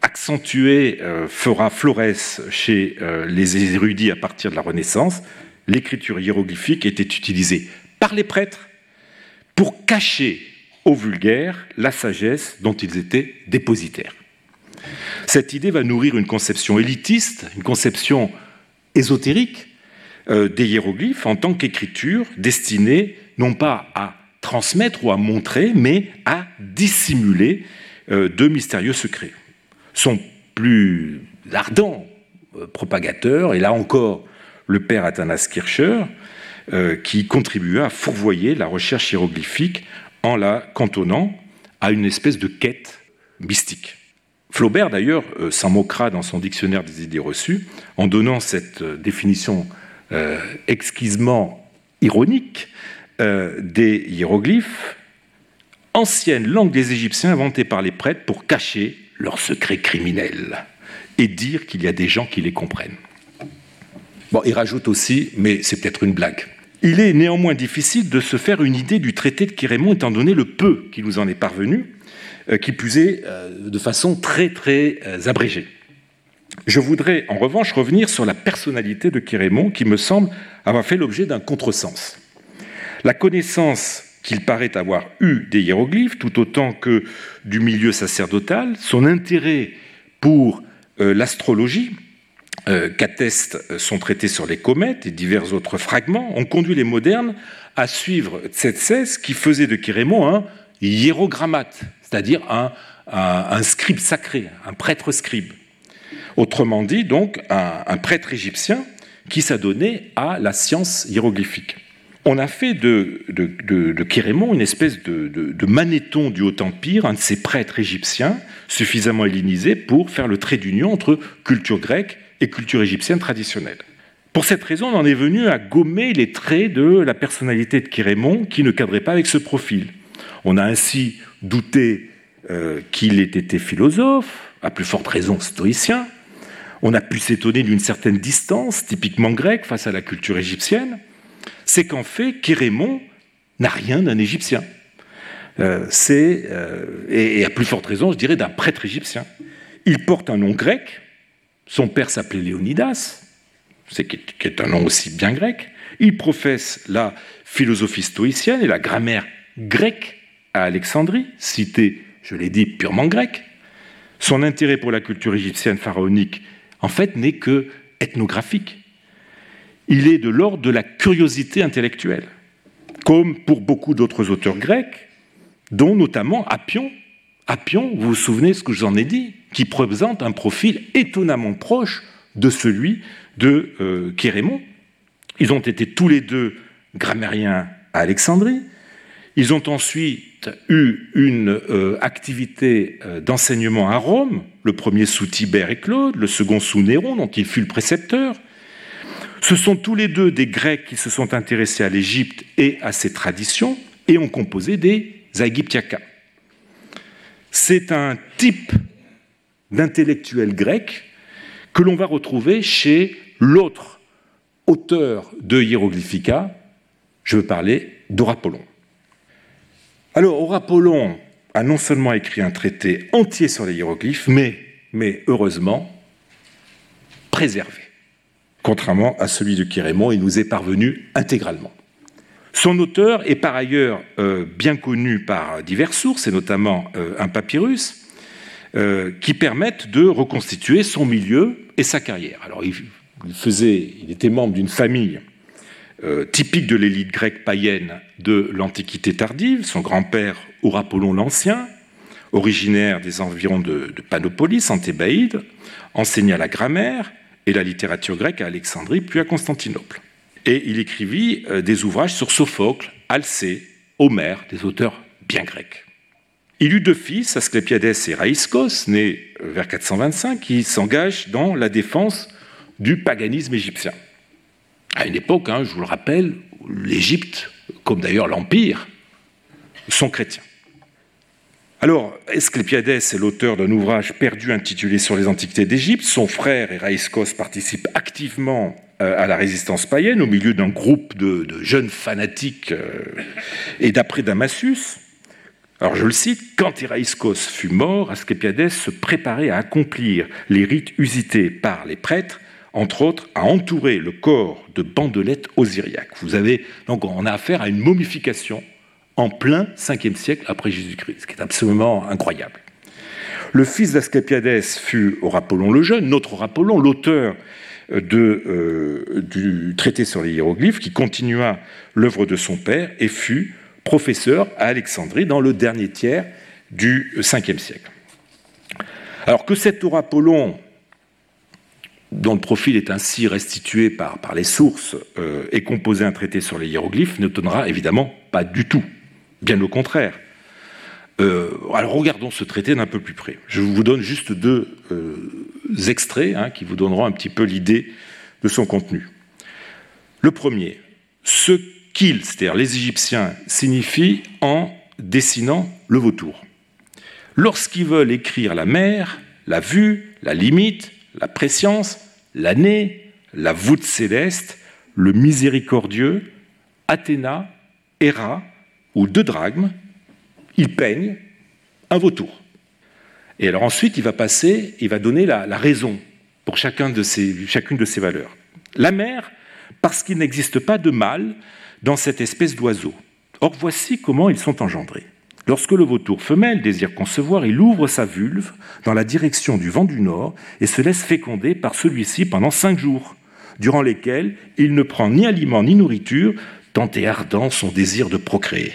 accentué fera florès chez les érudits à partir de la Renaissance, l'écriture hiéroglyphique était utilisée par les prêtres pour cacher au vulgaire la sagesse dont ils étaient dépositaires. Cette idée va nourrir une conception élitiste, une conception ésotérique euh, des hiéroglyphes en tant qu'écriture destinée non pas à transmettre ou à montrer, mais à dissimuler euh, de mystérieux secrets. Son plus ardent euh, propagateur, et là encore le père Athanas Kircher, qui contribua à fourvoyer la recherche hiéroglyphique en la cantonnant à une espèce de quête mystique. Flaubert, d'ailleurs, euh, s'en moquera dans son dictionnaire des idées reçues en donnant cette euh, définition euh, exquisement ironique des hiéroglyphes, ancienne langue des Égyptiens inventée par les prêtres pour cacher leurs secrets criminels et dire qu'il y a des gens qui les comprennent. Bon, il rajoute aussi, mais c'est peut-être une blague. Il est néanmoins difficile de se faire une idée du traité de Kérémon étant donné le peu qui nous en est parvenu, euh, qui plus est euh, de façon très très euh, abrégée. Je voudrais en revanche revenir sur la personnalité de Kérémon qui me semble avoir fait l'objet d'un contresens. La connaissance qu'il paraît avoir eue des hiéroglyphes, tout autant que du milieu sacerdotal, son intérêt pour l'astrologie, qu'atteste son traité sur les comètes et divers autres fragments, ont conduit les modernes à suivre Tsetses qui faisait de Kérémon un hiérogrammate, c'est-à-dire un, scribe sacré, un prêtre scribe. Autrement dit, donc, un, prêtre égyptien qui s'adonnait à la science hiéroglyphique. On a fait de, de, de, une espèce de, de, manéthon du Haut-Empire, un de ces prêtres égyptiens suffisamment hellénisés pour faire le trait d'union entre culture grecque culture égyptienne traditionnelle. Pour cette raison, on en est venu à gommer les traits de la personnalité de Kérémon qui ne cadrait pas avec ce profil. On a ainsi douté euh, qu'il ait été philosophe, à plus forte raison stoïcien. On a pu s'étonner d'une certaine distance, typiquement grecque, face à la culture égyptienne. C'est qu'en fait, Kérémon n'a rien d'un égyptien. Euh, euh, et, à plus forte raison, je dirais, d'un prêtre égyptien. Il porte un nom grec. Son père s'appelait Léonidas, qui est un nom aussi bien grec. Il professe la philosophie stoïcienne et la grammaire grecque à Alexandrie, cité, je l'ai dit, purement grecque. Son intérêt pour la culture égyptienne pharaonique, en fait, n'est que ethnographique. Il est de l'ordre de la curiosité intellectuelle, comme pour beaucoup d'autres auteurs grecs, dont notamment Appion. Appion, vous vous souvenez ce que je vous en ai dit, qui présente un profil étonnamment proche de celui de euh, Kérémon. Ils ont été tous les deux grammairiens à Alexandrie. Ils ont ensuite eu une euh, activité euh, d'enseignement à Rome, le premier sous Tibère et Claude, le second sous Néron, dont il fut le précepteur. Ce sont tous les deux des Grecs qui se sont intéressés à l'Égypte et à ses traditions et ont composé des Aegyptiacas. C'est un type d'intellectuel grec que l'on va retrouver chez l'autre auteur de Hieroglyphica, je veux parler d'Orapollon. Alors, Orapollon a non seulement écrit un traité entier sur les hiéroglyphes, mais, mais heureusement préservé. Contrairement à celui de Chirémon, il nous est parvenu intégralement. Son auteur est par ailleurs euh, bien connu par diverses sources, et notamment euh, un papyrus, euh, qui permettent de reconstituer son milieu et sa carrière. Alors, il faisait, il était membre d'une famille euh, typique de l'élite grecque païenne de l'Antiquité tardive. Son grand-père, Aurapollon l'Ancien, originaire des environs de, de Panopolis, en Thébaïde, enseigna la grammaire et la littérature grecque à Alexandrie, puis à Constantinople. Et il écrivit euh, des ouvrages sur Sophocle, Alcée, Homère, des auteurs bien grecs. Il eut deux fils, Asclépiades et Raïskos, nés vers 425, qui s'engagent dans la défense du paganisme égyptien. À une époque, hein, je vous le rappelle, l'Égypte, comme d'ailleurs l'Empire, sont chrétiens. Alors, Esclépiades est l'auteur d'un ouvrage perdu intitulé Sur les antiquités d'Égypte. Son frère Eraïskos participe activement euh, à la résistance païenne au milieu d'un groupe de, jeunes fanatiques euh, et d'après Damasus. Alors je le cite, quand Eraïskos fut mort, Asclépiades se préparait à accomplir les rites usités par les prêtres entre autres, à entourer le corps de bandelettes osiriaques. Vous avez, donc on a affaire à une momification en plein 5e siècle après Jésus-Christ, ce qui est absolument incroyable. Le fils d'Asclépiades fut Aurapollon le Jeune, notre Aurapollon, l'auteur euh, du traité sur les hiéroglyphes, qui continua l'œuvre de son père et fut professeur à Alexandrie dans le dernier tiers du 5e siècle. Alors que cet Aurapollon dont le profil est ainsi restitué par, les sources euh, et composé un traité sur les hiéroglyphes, ne tenera évidemment pas du tout. Bien au contraire. Euh, alors regardons ce traité d'un peu plus près. Je vous donne juste deux euh, extraits hein, qui vous donneront un petit peu l'idée de son contenu. Le premier, ce qu'ils, c'est-à-dire les Égyptiens, signifient en dessinant le vautour. Lorsqu'ils veulent écrire la mer, la vue, la limite, la préscience, l'année, la voûte céleste, le miséricordieux, Athéna, Héra ou deux drachmes, il peigne un vautour. Et alors ensuite, il va passer, il va donner la, raison pour chacune de ces valeurs. La mer, parce qu'il n'existe pas de mâle dans cette espèce d'oiseau. Or, voici comment ils sont engendrés. Lorsque le vautour femelle désire concevoir, il ouvre sa vulve dans la direction du vent du nord et se laisse féconder par celui-ci pendant cinq jours, durant lesquels il ne prend ni aliment ni nourriture, tant et ardent son désir de procréer.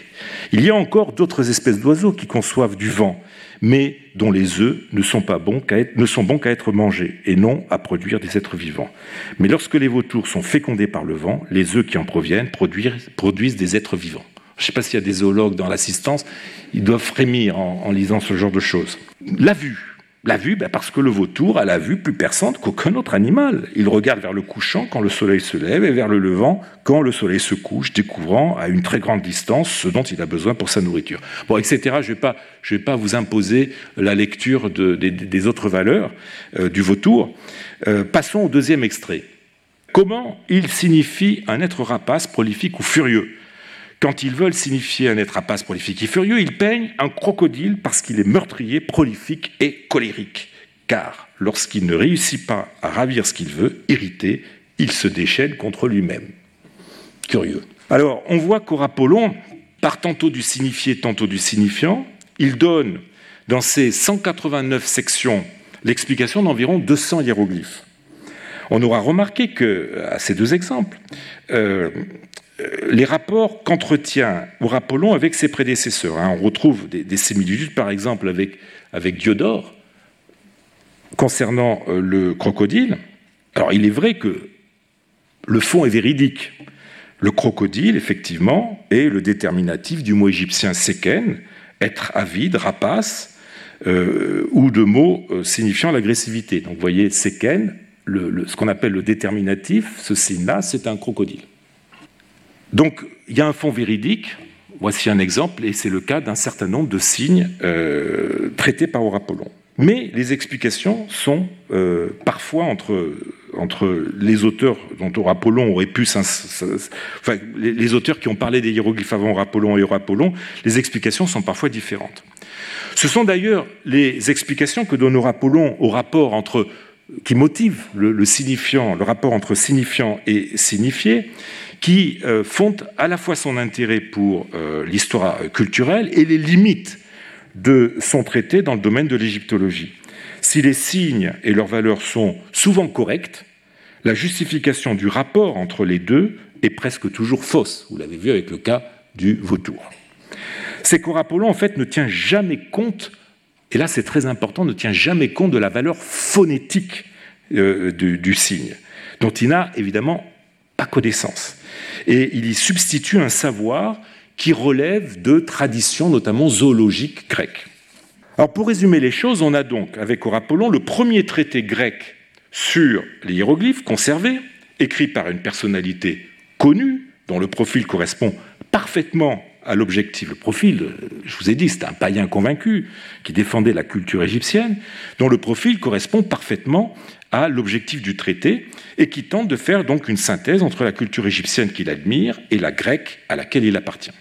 Il y a encore d'autres espèces d'oiseaux qui conçoivent du vent, mais dont les œufs ne sont, pas bons qu'à être, ne sont bons qu'à être mangés et non à produire des êtres vivants. Mais lorsque les vautours sont fécondés par le vent, les œufs qui en proviennent produisent, des êtres vivants. Je ne sais pas s'il y a des zoologues dans l'assistance, ils doivent frémir en, en lisant ce genre de choses. La vue, la vue, ben parce que le vautour a la vue plus perçante qu'aucun autre animal. Il regarde vers le couchant quand le soleil se lève et vers le levant quand le soleil se couche, découvrant à une très grande distance ce dont il a besoin pour sa nourriture. Bon, etc. Je ne vais, pas, vous imposer la lecture de, des, des, autres valeurs euh, du vautour. Euh, passons au deuxième extrait. Comment il signifie un être rapace, prolifique ou furieux? Quand ils veulent signifier un être rapace, prolifique et furieux, ils peignent un crocodile parce qu'il est meurtrier, prolifique et colérique. Car lorsqu'il ne réussit pas à ravir ce qu'il veut, irrité, il se déchaîne contre lui-même. Curieux. Alors, on voit qu'Aurapollon part tantôt du signifié, tantôt du signifiant. Il donne dans ses 189 sections l'explication d'environ 200 hiéroglyphes. On aura remarqué que, à ces deux exemples, euh, les rapports qu'entretient Aurapollon avec ses prédécesseurs. Hein. On retrouve des, des, similitudes, par exemple, avec, Diodore, concernant euh, le crocodile. Alors, il est vrai que le fond est véridique. Le crocodile, effectivement, est le déterminatif du mot égyptien seken, être avide, rapace, euh, ou de mots euh, signifiant l'agressivité. Donc, vous voyez, seken, le, le, ce qu'on appelle le déterminatif, ce signe-là, c'est un crocodile. Donc, il y a un fond véridique. Voici un exemple, et c'est le cas d'un certain nombre de signes euh, traités par Aurapollon. Mais les explications sont euh, parfois entre, les auteurs dont Aurapollon aurait pu. Enfin, les, auteurs qui ont parlé des hiéroglyphes avant Aurapollon et Aurapollon, les explications sont parfois différentes. Ce sont d'ailleurs les explications que donne Aurapollon au rapport entre qui motive le signifiant, le rapport entre signifiant et signifié, qui euh, font à la fois son intérêt pour euh, l'histoire culturelle et les limites de son traité dans le domaine de l'égyptologie. Si les signes et leurs valeurs sont souvent correctes, la justification du rapport entre les deux est presque toujours fausse. Vous l'avez vu avec le cas du vautour. C'est qu'Aurapollon, en fait, ne tient jamais compte, et là c'est très important, ne tient jamais compte de la valeur phonétique euh, du signe, dont il n'a évidemment pas connaissance et il y substitue un savoir qui relève de traditions, notamment zoologiques grecques. Alors pour résumer les choses, on a donc avec Aurapollon le premier traité grec sur les hiéroglyphes conservés, écrit par une personnalité connue, dont le profil correspond parfaitement à l'objectif. Le profil, je vous ai dit, c'est un païen convaincu qui défendait la culture égyptienne, dont le profil correspond parfaitement à l'objectif du traité et qui tente de faire donc une synthèse entre la culture égyptienne qu'il admire et la grecque à laquelle il appartient.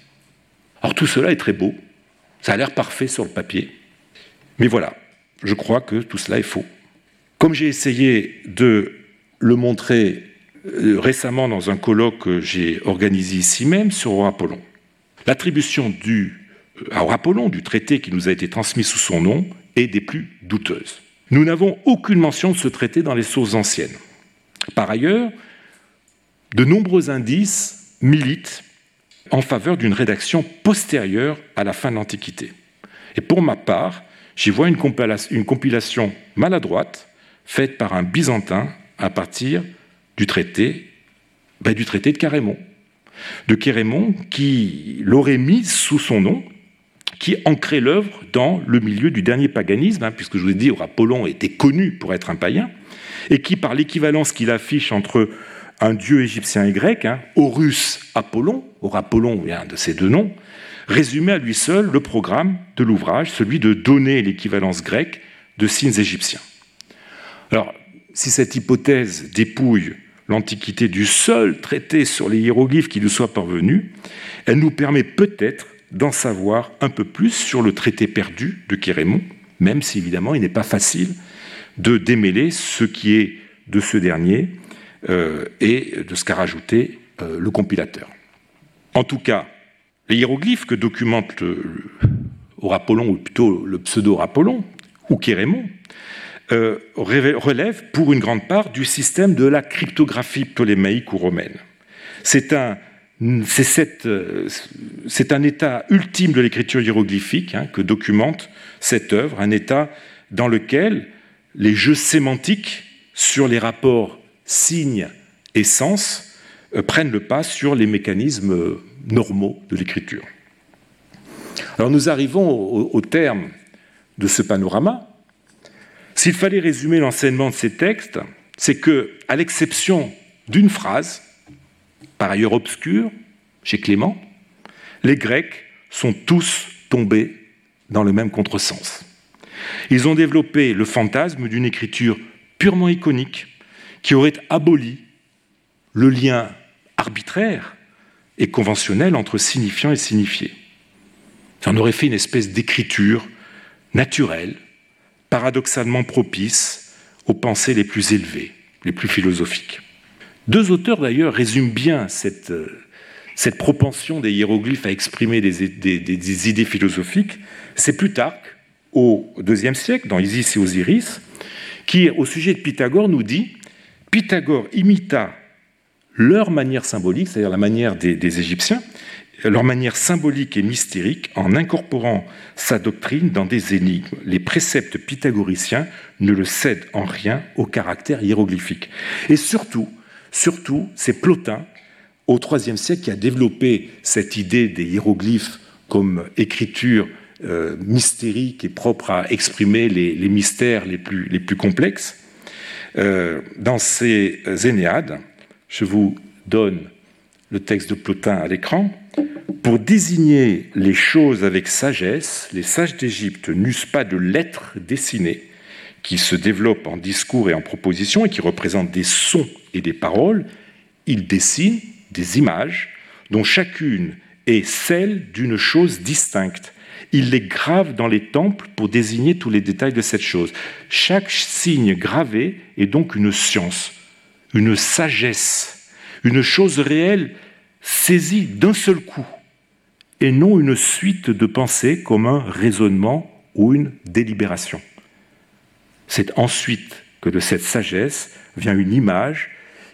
Alors tout cela est très beau, ça a l'air parfait sur le papier, mais voilà, je crois que tout cela est faux. Comme j'ai essayé de le montrer euh, récemment dans un colloque que j'ai organisé ici même sur Apollon, l'attribution du, euh, à Apollon du traité qui nous a été transmis sous son nom est des plus douteuses. Nous n'avons aucune mention de ce traité dans les sources anciennes. Par ailleurs, de nombreux indices militent en faveur d'une rédaction postérieure à la fin de l'Antiquité. Et pour ma part, j'y vois une compilation maladroite faite par un Byzantin à partir du traité, ben du traité de Carémon. De Carémon qui l'aurait mis sous son nom qui ancrait l'œuvre dans le milieu du dernier paganisme, hein, puisque je vous ai dit, Apollon était connu pour être un païen, et qui, par l'équivalence qu'il affiche entre un dieu égyptien et grec, hein, Horus Apollon, or Apollon vient de ces deux noms, résumait à lui seul le programme de l'ouvrage, celui de donner l'équivalence grecque de signes égyptiens. Alors, si cette hypothèse dépouille l'Antiquité du seul traité sur les hiéroglyphes qui nous soit parvenu, elle nous permet peut-être d'en savoir un peu plus sur le traité perdu de Kérémon, même si évidemment il n'est pas facile de démêler ce qui est de ce dernier euh, et de ce qu'a rajouté euh, le compilateur. En tout cas, les hiéroglyphes que documente le, ou plutôt le pseudo-Apollon, ou Kérémon, euh, relèvent pour une grande part du système de la cryptographie ptolémaïque ou romaine. C'est un c'est un état ultime de l'écriture hiéroglyphique hein, que documente cette œuvre, un état dans lequel les jeux sémantiques sur les rapports signes et sens euh, prennent le pas sur les mécanismes euh, normaux de l'écriture. Alors nous arrivons au, terme de ce panorama. S'il fallait résumer l'enseignement de ces textes, c'est que, à l'exception d'une phrase, par ailleurs obscure, chez Clément, les Grecs sont tous tombés dans le même contresens. Ils ont développé le fantasme d'une écriture purement iconique qui aurait aboli le lien arbitraire et conventionnel entre signifiant et signifié. Ça en aurait fait une espèce d'écriture naturelle, paradoxalement propice aux pensées les plus élevées, les plus philosophiques. Deux auteurs d'ailleurs résument bien cette, euh, cette propension des hiéroglyphes à exprimer des, des idées philosophiques. C'est Plutarque, au IIe siècle, dans Isis et Osiris, qui, au sujet de Pythagore, nous dit Pythagore imita leur manière symbolique, c'est-à-dire la manière des, Égyptiens, leur manière symbolique et mystérique en incorporant sa doctrine dans des énigmes. Les préceptes pythagoriciens ne le cèdent en rien au caractère hiéroglyphique. Et surtout, surtout, c'est Plotin, au IIIe siècle, qui a développé cette idée des hiéroglyphes comme écriture euh, mystérique et propre à exprimer les, mystères les plus, complexes. Euh, dans ces Énéades, je vous donne le texte de Plotin à l'écran. Pour désigner les choses avec sagesse, les sages d'Égypte n'eussent pas de lettres dessinées qui se développent en discours et en propositions et qui représentent des sons et des paroles. Ils dessinent des images dont chacune est celle d'une chose distincte. Ils les gravent dans les temples pour désigner tous les détails de cette chose. Chaque signe gravé est donc une science une sagesse, une chose réelle saisie d'un seul coup, et non une suite de pensées comme un raisonnement ou une délibération. C'est ensuite que de cette sagesse vient une image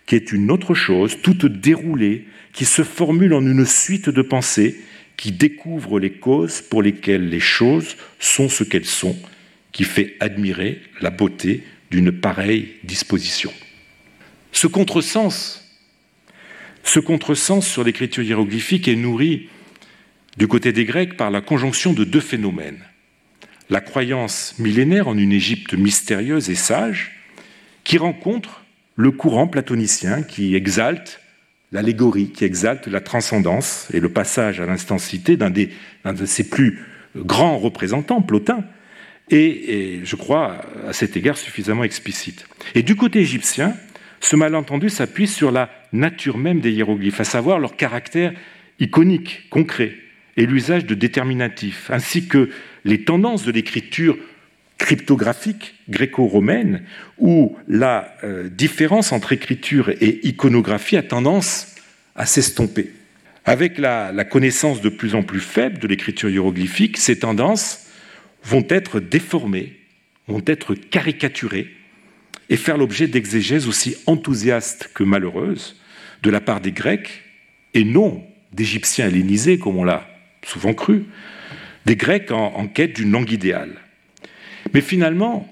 qui est une autre chose, toute déroulée, qui se formule en une suite de pensées, qui découvre les causes pour lesquelles les choses sont ce qu'elles sont, qui fait admirer la beauté d'une pareille disposition. Ce contresens, ce contresens sur l'écriture hiéroglyphique est nourri du côté des Grecs par la conjonction de deux phénomènes. La croyance millénaire en une Égypte mystérieuse et sage, qui rencontre le courant platonicien qui exalte l'allégorie, qui exalte la transcendance et le passage à l'instancité d'un de ses plus grands représentants, Plotin, et, je crois à cet égard suffisamment explicite. Et du côté égyptien, ce malentendu s'appuie sur la nature même des hiéroglyphes, à savoir leur caractère iconique, concret, et l'usage de déterminatifs, ainsi que les tendances de l'écriture cryptographique gréco-romaine, où la euh, différence entre écriture et iconographie a tendance à s'estomper. Avec la, connaissance de plus en plus faible de l'écriture hiéroglyphique, ces tendances vont être déformées, vont être caricaturées, et faire l'objet d'exégèses aussi enthousiastes que malheureuses de la part des Grecs, et non d'Égyptiens hellénisés, comme on l'a souvent cru, des Grecs en, quête d'une langue idéale. Mais finalement,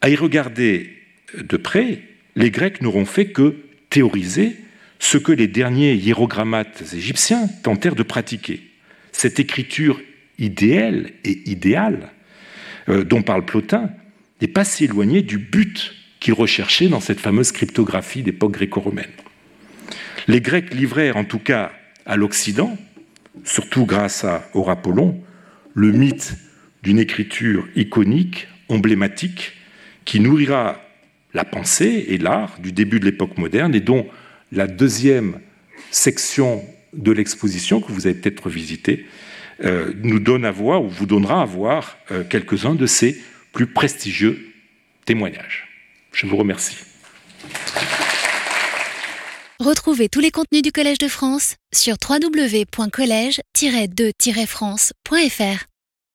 à y regarder de près, les Grecs n'auront fait que théoriser ce que les derniers hiérogrammates égyptiens tentèrent de pratiquer. Cette écriture idéale et idéale euh, dont parle Plotin n'est pas si éloigné du but qu'il recherchait dans cette fameuse cryptographie d'époque gréco-romaine. Les Grecs livrèrent en tout cas à l'Occident, surtout grâce à Aurapollon, le mythe d'une écriture iconique, emblématique, qui nourrira la pensée et l'art du début de l'époque moderne et dont la deuxième section de l'exposition que vous avez peut-être visitée euh, nous donne à voir ou vous donnera à voir euh, quelques-uns de ces plus prestigieux témoignages. Je vous remercie. Retrouvez tous les contenus du Collège de France sur www.colège-2-france.fr.